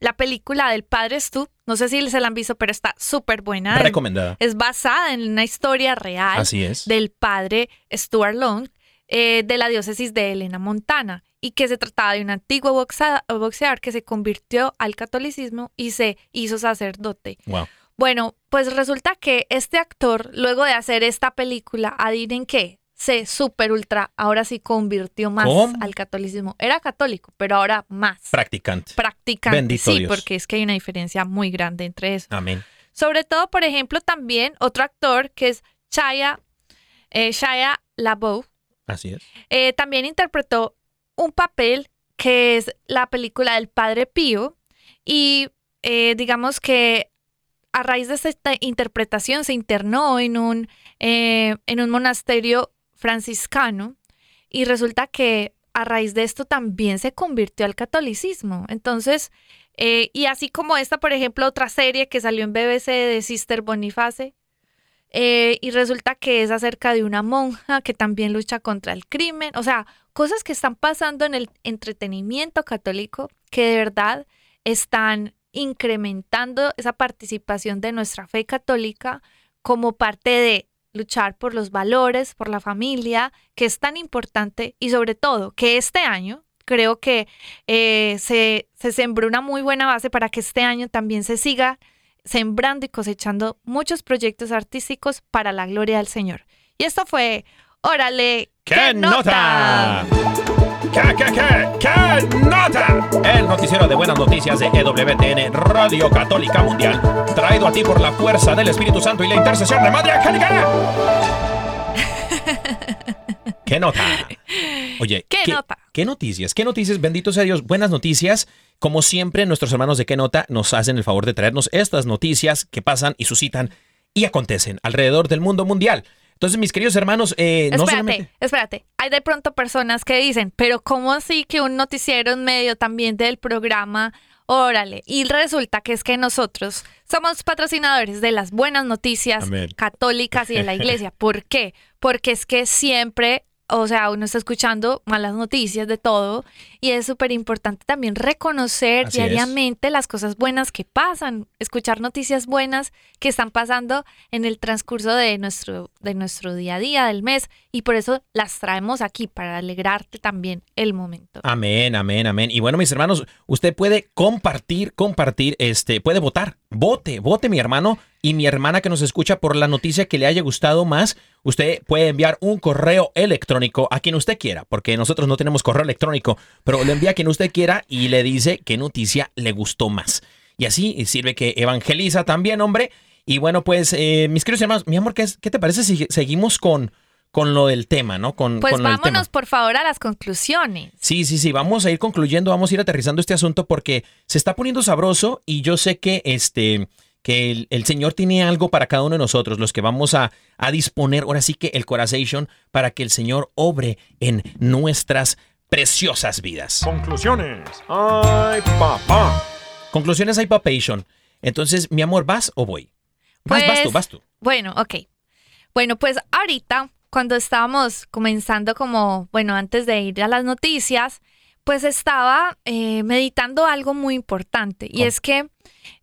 [SPEAKER 2] la película del Padre Stu, no sé si se la han visto, pero está súper buena.
[SPEAKER 3] Recomendada.
[SPEAKER 2] Es basada en una historia real
[SPEAKER 3] Así es.
[SPEAKER 2] del padre Stuart Long eh, de la diócesis de Helena, Montana, y que se trataba de un antiguo boxeador que se convirtió al catolicismo y se hizo sacerdote.
[SPEAKER 3] Wow.
[SPEAKER 2] Bueno, pues resulta que este actor, luego de hacer esta película, adivinen qué, se super ultra, ahora sí convirtió más
[SPEAKER 3] ¿Cómo?
[SPEAKER 2] al catolicismo. Era católico, pero ahora más
[SPEAKER 3] Practicante.
[SPEAKER 2] practicante.
[SPEAKER 3] Bendito
[SPEAKER 2] sí,
[SPEAKER 3] Dios.
[SPEAKER 2] porque es que hay una diferencia muy grande entre eso.
[SPEAKER 3] Amén.
[SPEAKER 2] Sobre todo, por ejemplo, también otro actor que es Shia, eh, Shia LaBeouf,
[SPEAKER 3] Así es.
[SPEAKER 2] eh, también interpretó un papel que es la película del Padre Pío y eh, digamos que a raíz de esta interpretación se internó en un, eh, en un monasterio franciscano y resulta que a raíz de esto también se convirtió al catolicismo. Entonces, eh, y así como esta, por ejemplo, otra serie que salió en BBC de Sister Boniface, eh, y resulta que es acerca de una monja que también lucha contra el crimen. O sea, cosas que están pasando en el entretenimiento católico que de verdad están incrementando esa participación de nuestra fe católica como parte de luchar por los valores, por la familia, que es tan importante y sobre todo que este año creo que eh, se, se sembró una muy buena base para que este año también se siga sembrando y cosechando muchos proyectos artísticos para la gloria del Señor. Y esto fue, órale,
[SPEAKER 3] ¡Qué nota! ¿Qué, qué, qué? ¿Qué nota? El noticiero de buenas noticias de EWTN, Radio Católica Mundial, traído a ti por la fuerza del Espíritu Santo y la intercesión de Madre Angélica. ¿Qué nota? Oye,
[SPEAKER 2] ¿Qué nota?
[SPEAKER 3] ¿Qué noticias? ¿Qué noticias? Bendito sea Dios. Buenas noticias. Como siempre, nuestros hermanos de ¿Qué nota? nos hacen el favor de traernos estas noticias que pasan y suscitan y acontecen alrededor del mundo mundial. Entonces, mis queridos hermanos, eh, no
[SPEAKER 2] espérate,
[SPEAKER 3] solamente...
[SPEAKER 2] espérate. Hay de pronto personas que dicen, pero ¿cómo así que un noticiero en medio también del programa? Órale. Y resulta que es que nosotros somos patrocinadores de las buenas noticias
[SPEAKER 3] Amén.
[SPEAKER 2] católicas y de la iglesia. ¿Por qué? Porque es que siempre, o sea, uno está escuchando malas noticias de todo y es súper importante también reconocer
[SPEAKER 3] Así es.
[SPEAKER 2] diariamente las cosas buenas que pasan, escuchar noticias buenas que están pasando en el transcurso de nuestro, de nuestro día a día, del mes, y por eso las traemos aquí para alegrarte también el momento.
[SPEAKER 3] Amén, amén, amén. Y bueno, mis hermanos, usted puede compartir, compartir, este, puede votar. Vote, vote mi hermano y mi hermana que nos escucha por la noticia que le haya gustado más. Usted puede enviar un correo electrónico a quien usted quiera, porque nosotros no tenemos correo electrónico, pero le envía a quien usted quiera y le dice qué noticia le gustó más. Y así sirve que evangeliza también, hombre. Y bueno, pues, eh, mis queridos hermanos, mi amor, ¿qué, es- qué te parece si seguimos con, con lo del tema, ¿no? Con,
[SPEAKER 2] Pues
[SPEAKER 3] con tema.
[SPEAKER 2] vámonos por favor a las conclusiones.
[SPEAKER 3] Sí, sí, sí, vamos a ir concluyendo, vamos a ir aterrizando este asunto porque se está poniendo sabroso y yo sé que este que el, el Señor tiene algo para cada uno de nosotros, los que vamos a, a disponer ahora sí que el corazón para que el Señor obre en nuestras preciosas vidas.
[SPEAKER 7] Conclusiones. Ay, papá.
[SPEAKER 3] Conclusiones Hypapation. Entonces, mi amor, ¿vas o voy? Vas, vas tú,
[SPEAKER 2] Pues,
[SPEAKER 3] vas tú.
[SPEAKER 2] Bueno, ok. Bueno, pues ahorita, cuando estábamos comenzando como, bueno, antes de ir a las noticias, pues estaba eh, meditando algo muy importante y es que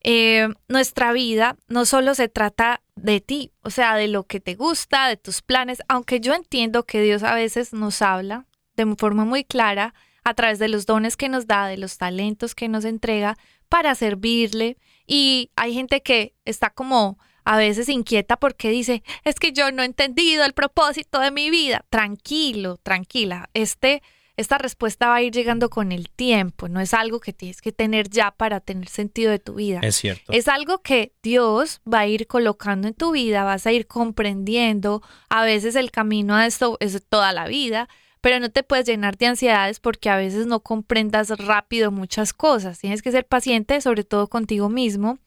[SPEAKER 2] eh, nuestra vida no solo se trata de ti, o sea, de lo que te gusta, de tus planes, aunque yo entiendo que Dios a veces nos habla de forma muy clara a través de los dones que nos da, de los talentos que nos entrega para servirle. Y hay gente que está como a veces inquieta porque dice, es que yo no he entendido el propósito de mi vida. Tranquilo, tranquila. Este, esta respuesta va a ir llegando con el tiempo, no es algo que tienes que tener ya para tener sentido de tu vida.
[SPEAKER 3] Es cierto.
[SPEAKER 2] Es algo que Dios va a ir colocando en tu vida, vas a ir comprendiendo. A veces el camino a esto es toda la vida, pero no te puedes llenar de ansiedades porque a veces no comprendas rápido muchas cosas. Tienes que ser paciente, sobre todo contigo mismo,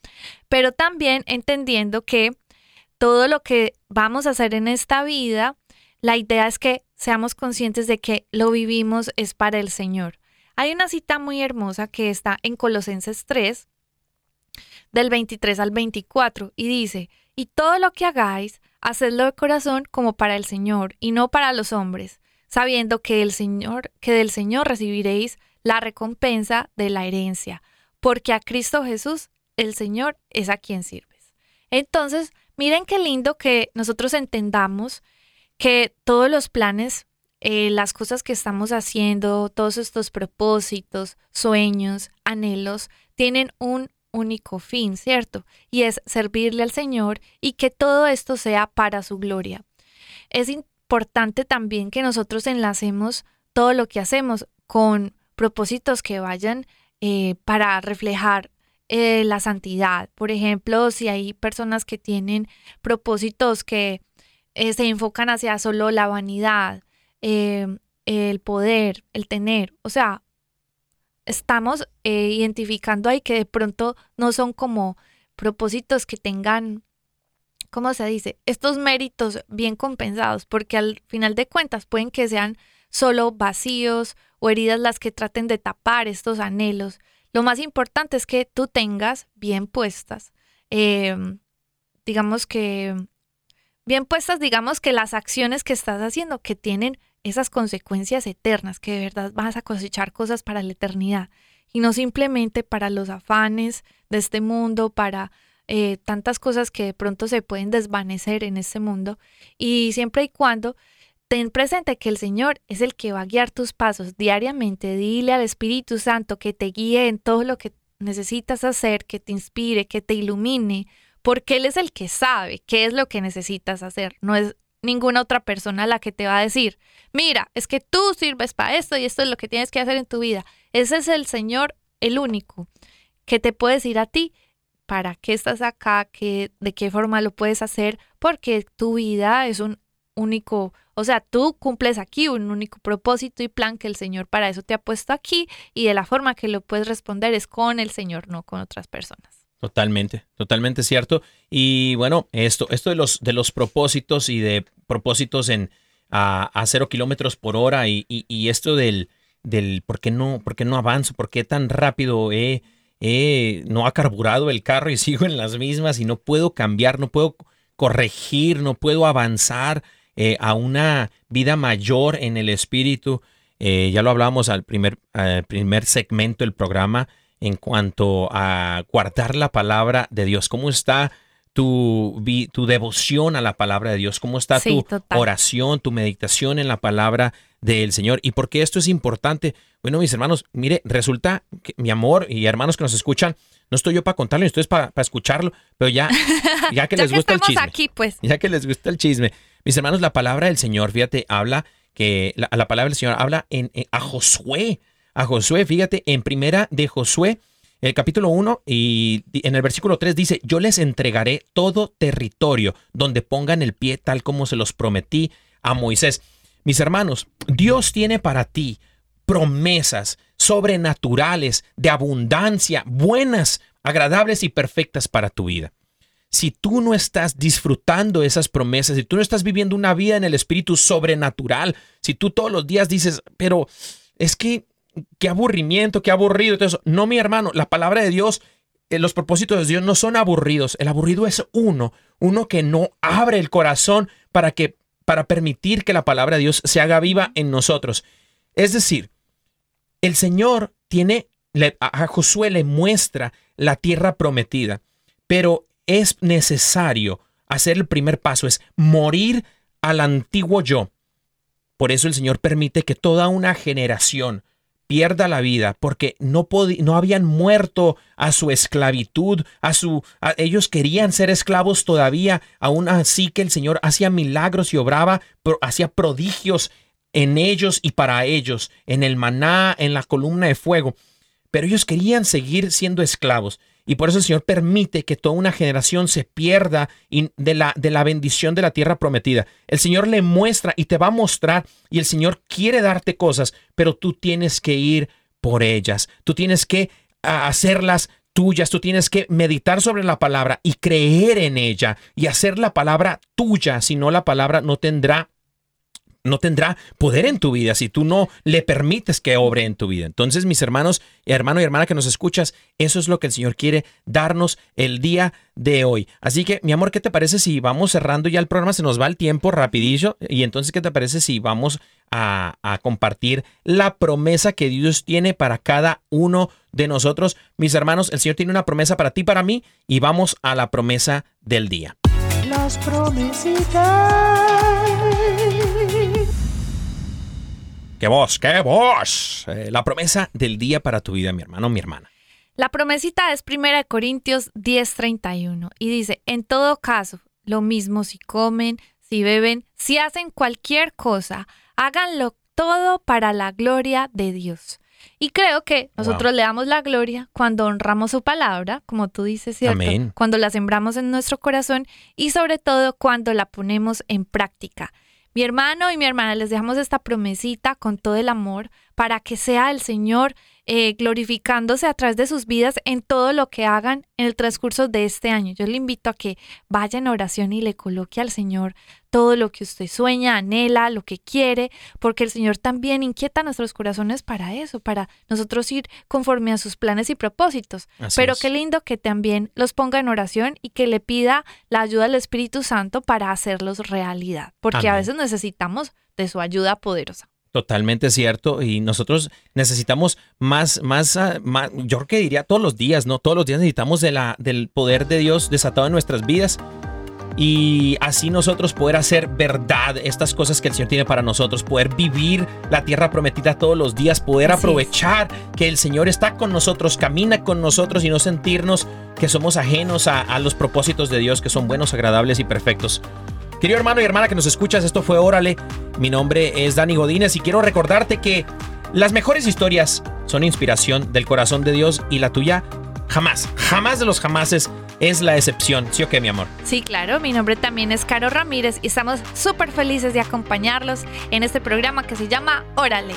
[SPEAKER 2] pero también entendiendo que todo lo que vamos a hacer en esta vida, la idea es que seamos conscientes de que lo vivimos es para el Señor. Hay una cita muy hermosa que está en Colosenses 3, del 23 al 24, y dice, y todo lo que hagáis, hacedlo de corazón como para el Señor y no para los hombres, sabiendo que el Señor, que del Señor recibiréis la recompensa de la herencia, porque a Cristo Jesús, el Señor, es a quien sirves. Entonces, miren qué lindo que nosotros entendamos que todos los planes, eh, las cosas que estamos haciendo, todos estos propósitos, sueños, anhelos, tienen un único fin, ¿cierto? Y es servirle al Señor y que todo esto sea para su gloria. Es importante también que nosotros enlacemos todo lo que hacemos con propósitos que vayan eh, para reflejar eh, la santidad. Por ejemplo, si hay personas que tienen propósitos que eh, se enfocan hacia solo la vanidad, el poder, el tener, o sea, estamos identificando ahí que de pronto no son como propósitos que tengan, ¿cómo se dice? Estos méritos bien compensados, porque al final de cuentas pueden que sean solo vacíos o heridas las que traten de tapar estos anhelos. Lo más importante es que tú tengas bien puestas, eh, digamos que, bien puestas, digamos que las acciones que estás haciendo que tienen esas consecuencias eternas, que de verdad vas a cosechar cosas para la eternidad y no simplemente para los afanes de este mundo, para eh, tantas cosas que de pronto se pueden desvanecer en este mundo. Y siempre y cuando ten presente que el Señor es el que va a guiar tus pasos diariamente. Dile al Espíritu Santo que te guíe en todo lo que necesitas hacer, que te inspire, que te ilumine, porque Él es el que sabe qué es lo que necesitas hacer. No es ninguna otra persona la que te va a decir, mira, es que tú sirves para esto y esto es lo que tienes que hacer en tu vida. Ese es el Señor, el único, que te puede decir a ti para qué estás acá, qué, de qué forma lo puedes hacer, porque tu vida es un único, o sea, tú cumples aquí un único propósito y plan que el Señor para eso te ha puesto aquí y de la forma que lo puedes responder es con el Señor, no con otras personas.
[SPEAKER 3] Totalmente, totalmente cierto. Y bueno, esto, esto de los de los propósitos y de propósitos en a, a cero kilómetros por hora y, y- esto del, del por qué no, por qué no avanzo, por qué tan rápido he, he- no ha carburado el carro y sigo en las mismas y no puedo cambiar, no puedo corregir, no puedo avanzar eh, a una vida mayor en el espíritu. Eh, ya lo hablábamos al primer, al primer segmento del programa en cuanto a guardar la palabra de Dios. ¿Cómo está tu, tu devoción a la palabra de Dios? ¿Cómo está
[SPEAKER 2] Sí,
[SPEAKER 3] tu
[SPEAKER 2] total.
[SPEAKER 3] oración, tu meditación en la palabra del Señor? ¿Y por qué esto es importante? Bueno, mis hermanos, mire, resulta que mi amor y hermanos que nos escuchan, no estoy yo para contarlo, ni ustedes para escucharlo, pero ya, ya que
[SPEAKER 2] ya
[SPEAKER 3] les
[SPEAKER 2] que
[SPEAKER 3] gusta el chisme.
[SPEAKER 2] aquí, pues.
[SPEAKER 3] Ya que les gusta el chisme. Mis hermanos, la palabra del Señor, fíjate, habla que la, la palabra del Señor habla en, en- a Josué. A Josué, fíjate, en primera de Josué, el capítulo 1 y en el versículo 3 dice, yo les entregaré todo territorio donde pongan el pie tal como se los prometí a Moisés. Mis hermanos, Dios tiene para ti promesas sobrenaturales de abundancia, buenas, agradables y perfectas para tu vida si tú no estás disfrutando esas promesas, si tú no estás viviendo una vida en el espíritu sobrenatural, si tú todos los días dices, pero es que, qué aburrimiento, qué aburrido, eso. No, mi hermano, la palabra de Dios, eh, los propósitos de Dios no son aburridos. El aburrido es uno, uno que no abre el corazón para que, para permitir que la palabra de Dios se haga viva en nosotros. Es decir, el Señor tiene, a Josué le muestra la tierra prometida, pero es necesario hacer el primer paso, es morir al antiguo yo. Por eso el Señor permite que toda una generación pierda la vida porque no, no habían muerto a su esclavitud, a su ellos querían ser esclavos todavía, aún así que el Señor hacía milagros y obraba, hacía prodigios en ellos y para ellos, en el maná, en la columna de fuego, pero ellos querían seguir siendo esclavos. Y por eso el Señor permite que toda una generación se pierda de la, de la bendición de la tierra prometida. El Señor le muestra y te va a mostrar y el Señor quiere darte cosas, pero tú tienes que ir por ellas. Tú tienes que ah, hacerlas tuyas, tú tienes que meditar sobre la palabra y creer en ella y hacer la palabra tuya, si no la palabra no tendrá no tendrá poder en tu vida si tú no le permites que obre en tu vida. Entonces, mis hermanos, hermano y hermana que nos escuchas, eso es lo que el Señor quiere darnos el día de hoy. Así que, mi amor, ¿qué te parece si vamos cerrando ya el programa? Se nos va el tiempo rapidillo. Y entonces, ¿qué te parece si vamos a, compartir la promesa que Dios tiene para cada uno de nosotros? Mis hermanos, el Señor tiene una promesa para ti, para mí, y vamos a la promesa del día.
[SPEAKER 6] Las promesitas.
[SPEAKER 3] ¡Qué voz, qué voz! Eh, la promesa del día para tu vida, mi hermano, mi hermana.
[SPEAKER 2] La promesita es 1 Corintios 10:31 y dice, en todo caso, lo mismo si comen, si beben, si hacen cualquier cosa, háganlo todo para la gloria de Dios. Y creo que nosotros le damos la gloria cuando honramos su palabra, como tú dices, ¿cierto?
[SPEAKER 3] Amén.
[SPEAKER 2] Cuando la sembramos en nuestro corazón y sobre todo cuando la ponemos en práctica. Mi hermano y mi hermana, les dejamos esta promesita con todo el amor para que sea el Señor eh, glorificándose a través de sus vidas en todo lo que hagan en el transcurso de este año. Yo le invito a que vaya en oración y le coloque al Señor todo lo que usted sueña, anhela, lo que quiere, porque el Señor también inquieta nuestros corazones para eso, para nosotros ir conforme a sus planes y propósitos.
[SPEAKER 3] Así
[SPEAKER 2] Pero
[SPEAKER 3] es.
[SPEAKER 2] qué lindo que también los ponga en oración y que le pida la ayuda del Espíritu Santo para hacerlos realidad, porque a veces necesitamos de su ayuda poderosa.
[SPEAKER 3] Totalmente cierto. Y nosotros necesitamos más, más, ah, más, yo creo que diría todos los días, ¿no? Todos los días necesitamos de la, del poder de Dios desatado en nuestras vidas. Y así nosotros poder hacer verdad estas cosas que el Señor tiene para nosotros, poder vivir la tierra prometida todos los días, poder
[SPEAKER 2] Así es.
[SPEAKER 3] aprovechar que el Señor está con nosotros, camina con nosotros y no sentirnos que somos ajenos a, a los propósitos de Dios que son buenos, agradables y perfectos. Querido hermano y hermana que nos escuchas, esto fue Órale. Mi nombre es Dani Godínez y quiero recordarte que las mejores historias son inspiración del corazón de Dios y la tuya jamás, jamás de los jamases es la excepción. ¿Sí o qué, mi amor?
[SPEAKER 2] Sí, claro, mi nombre también es Caro Ramírez y estamos súper felices de acompañarlos en este programa que se llama Órale.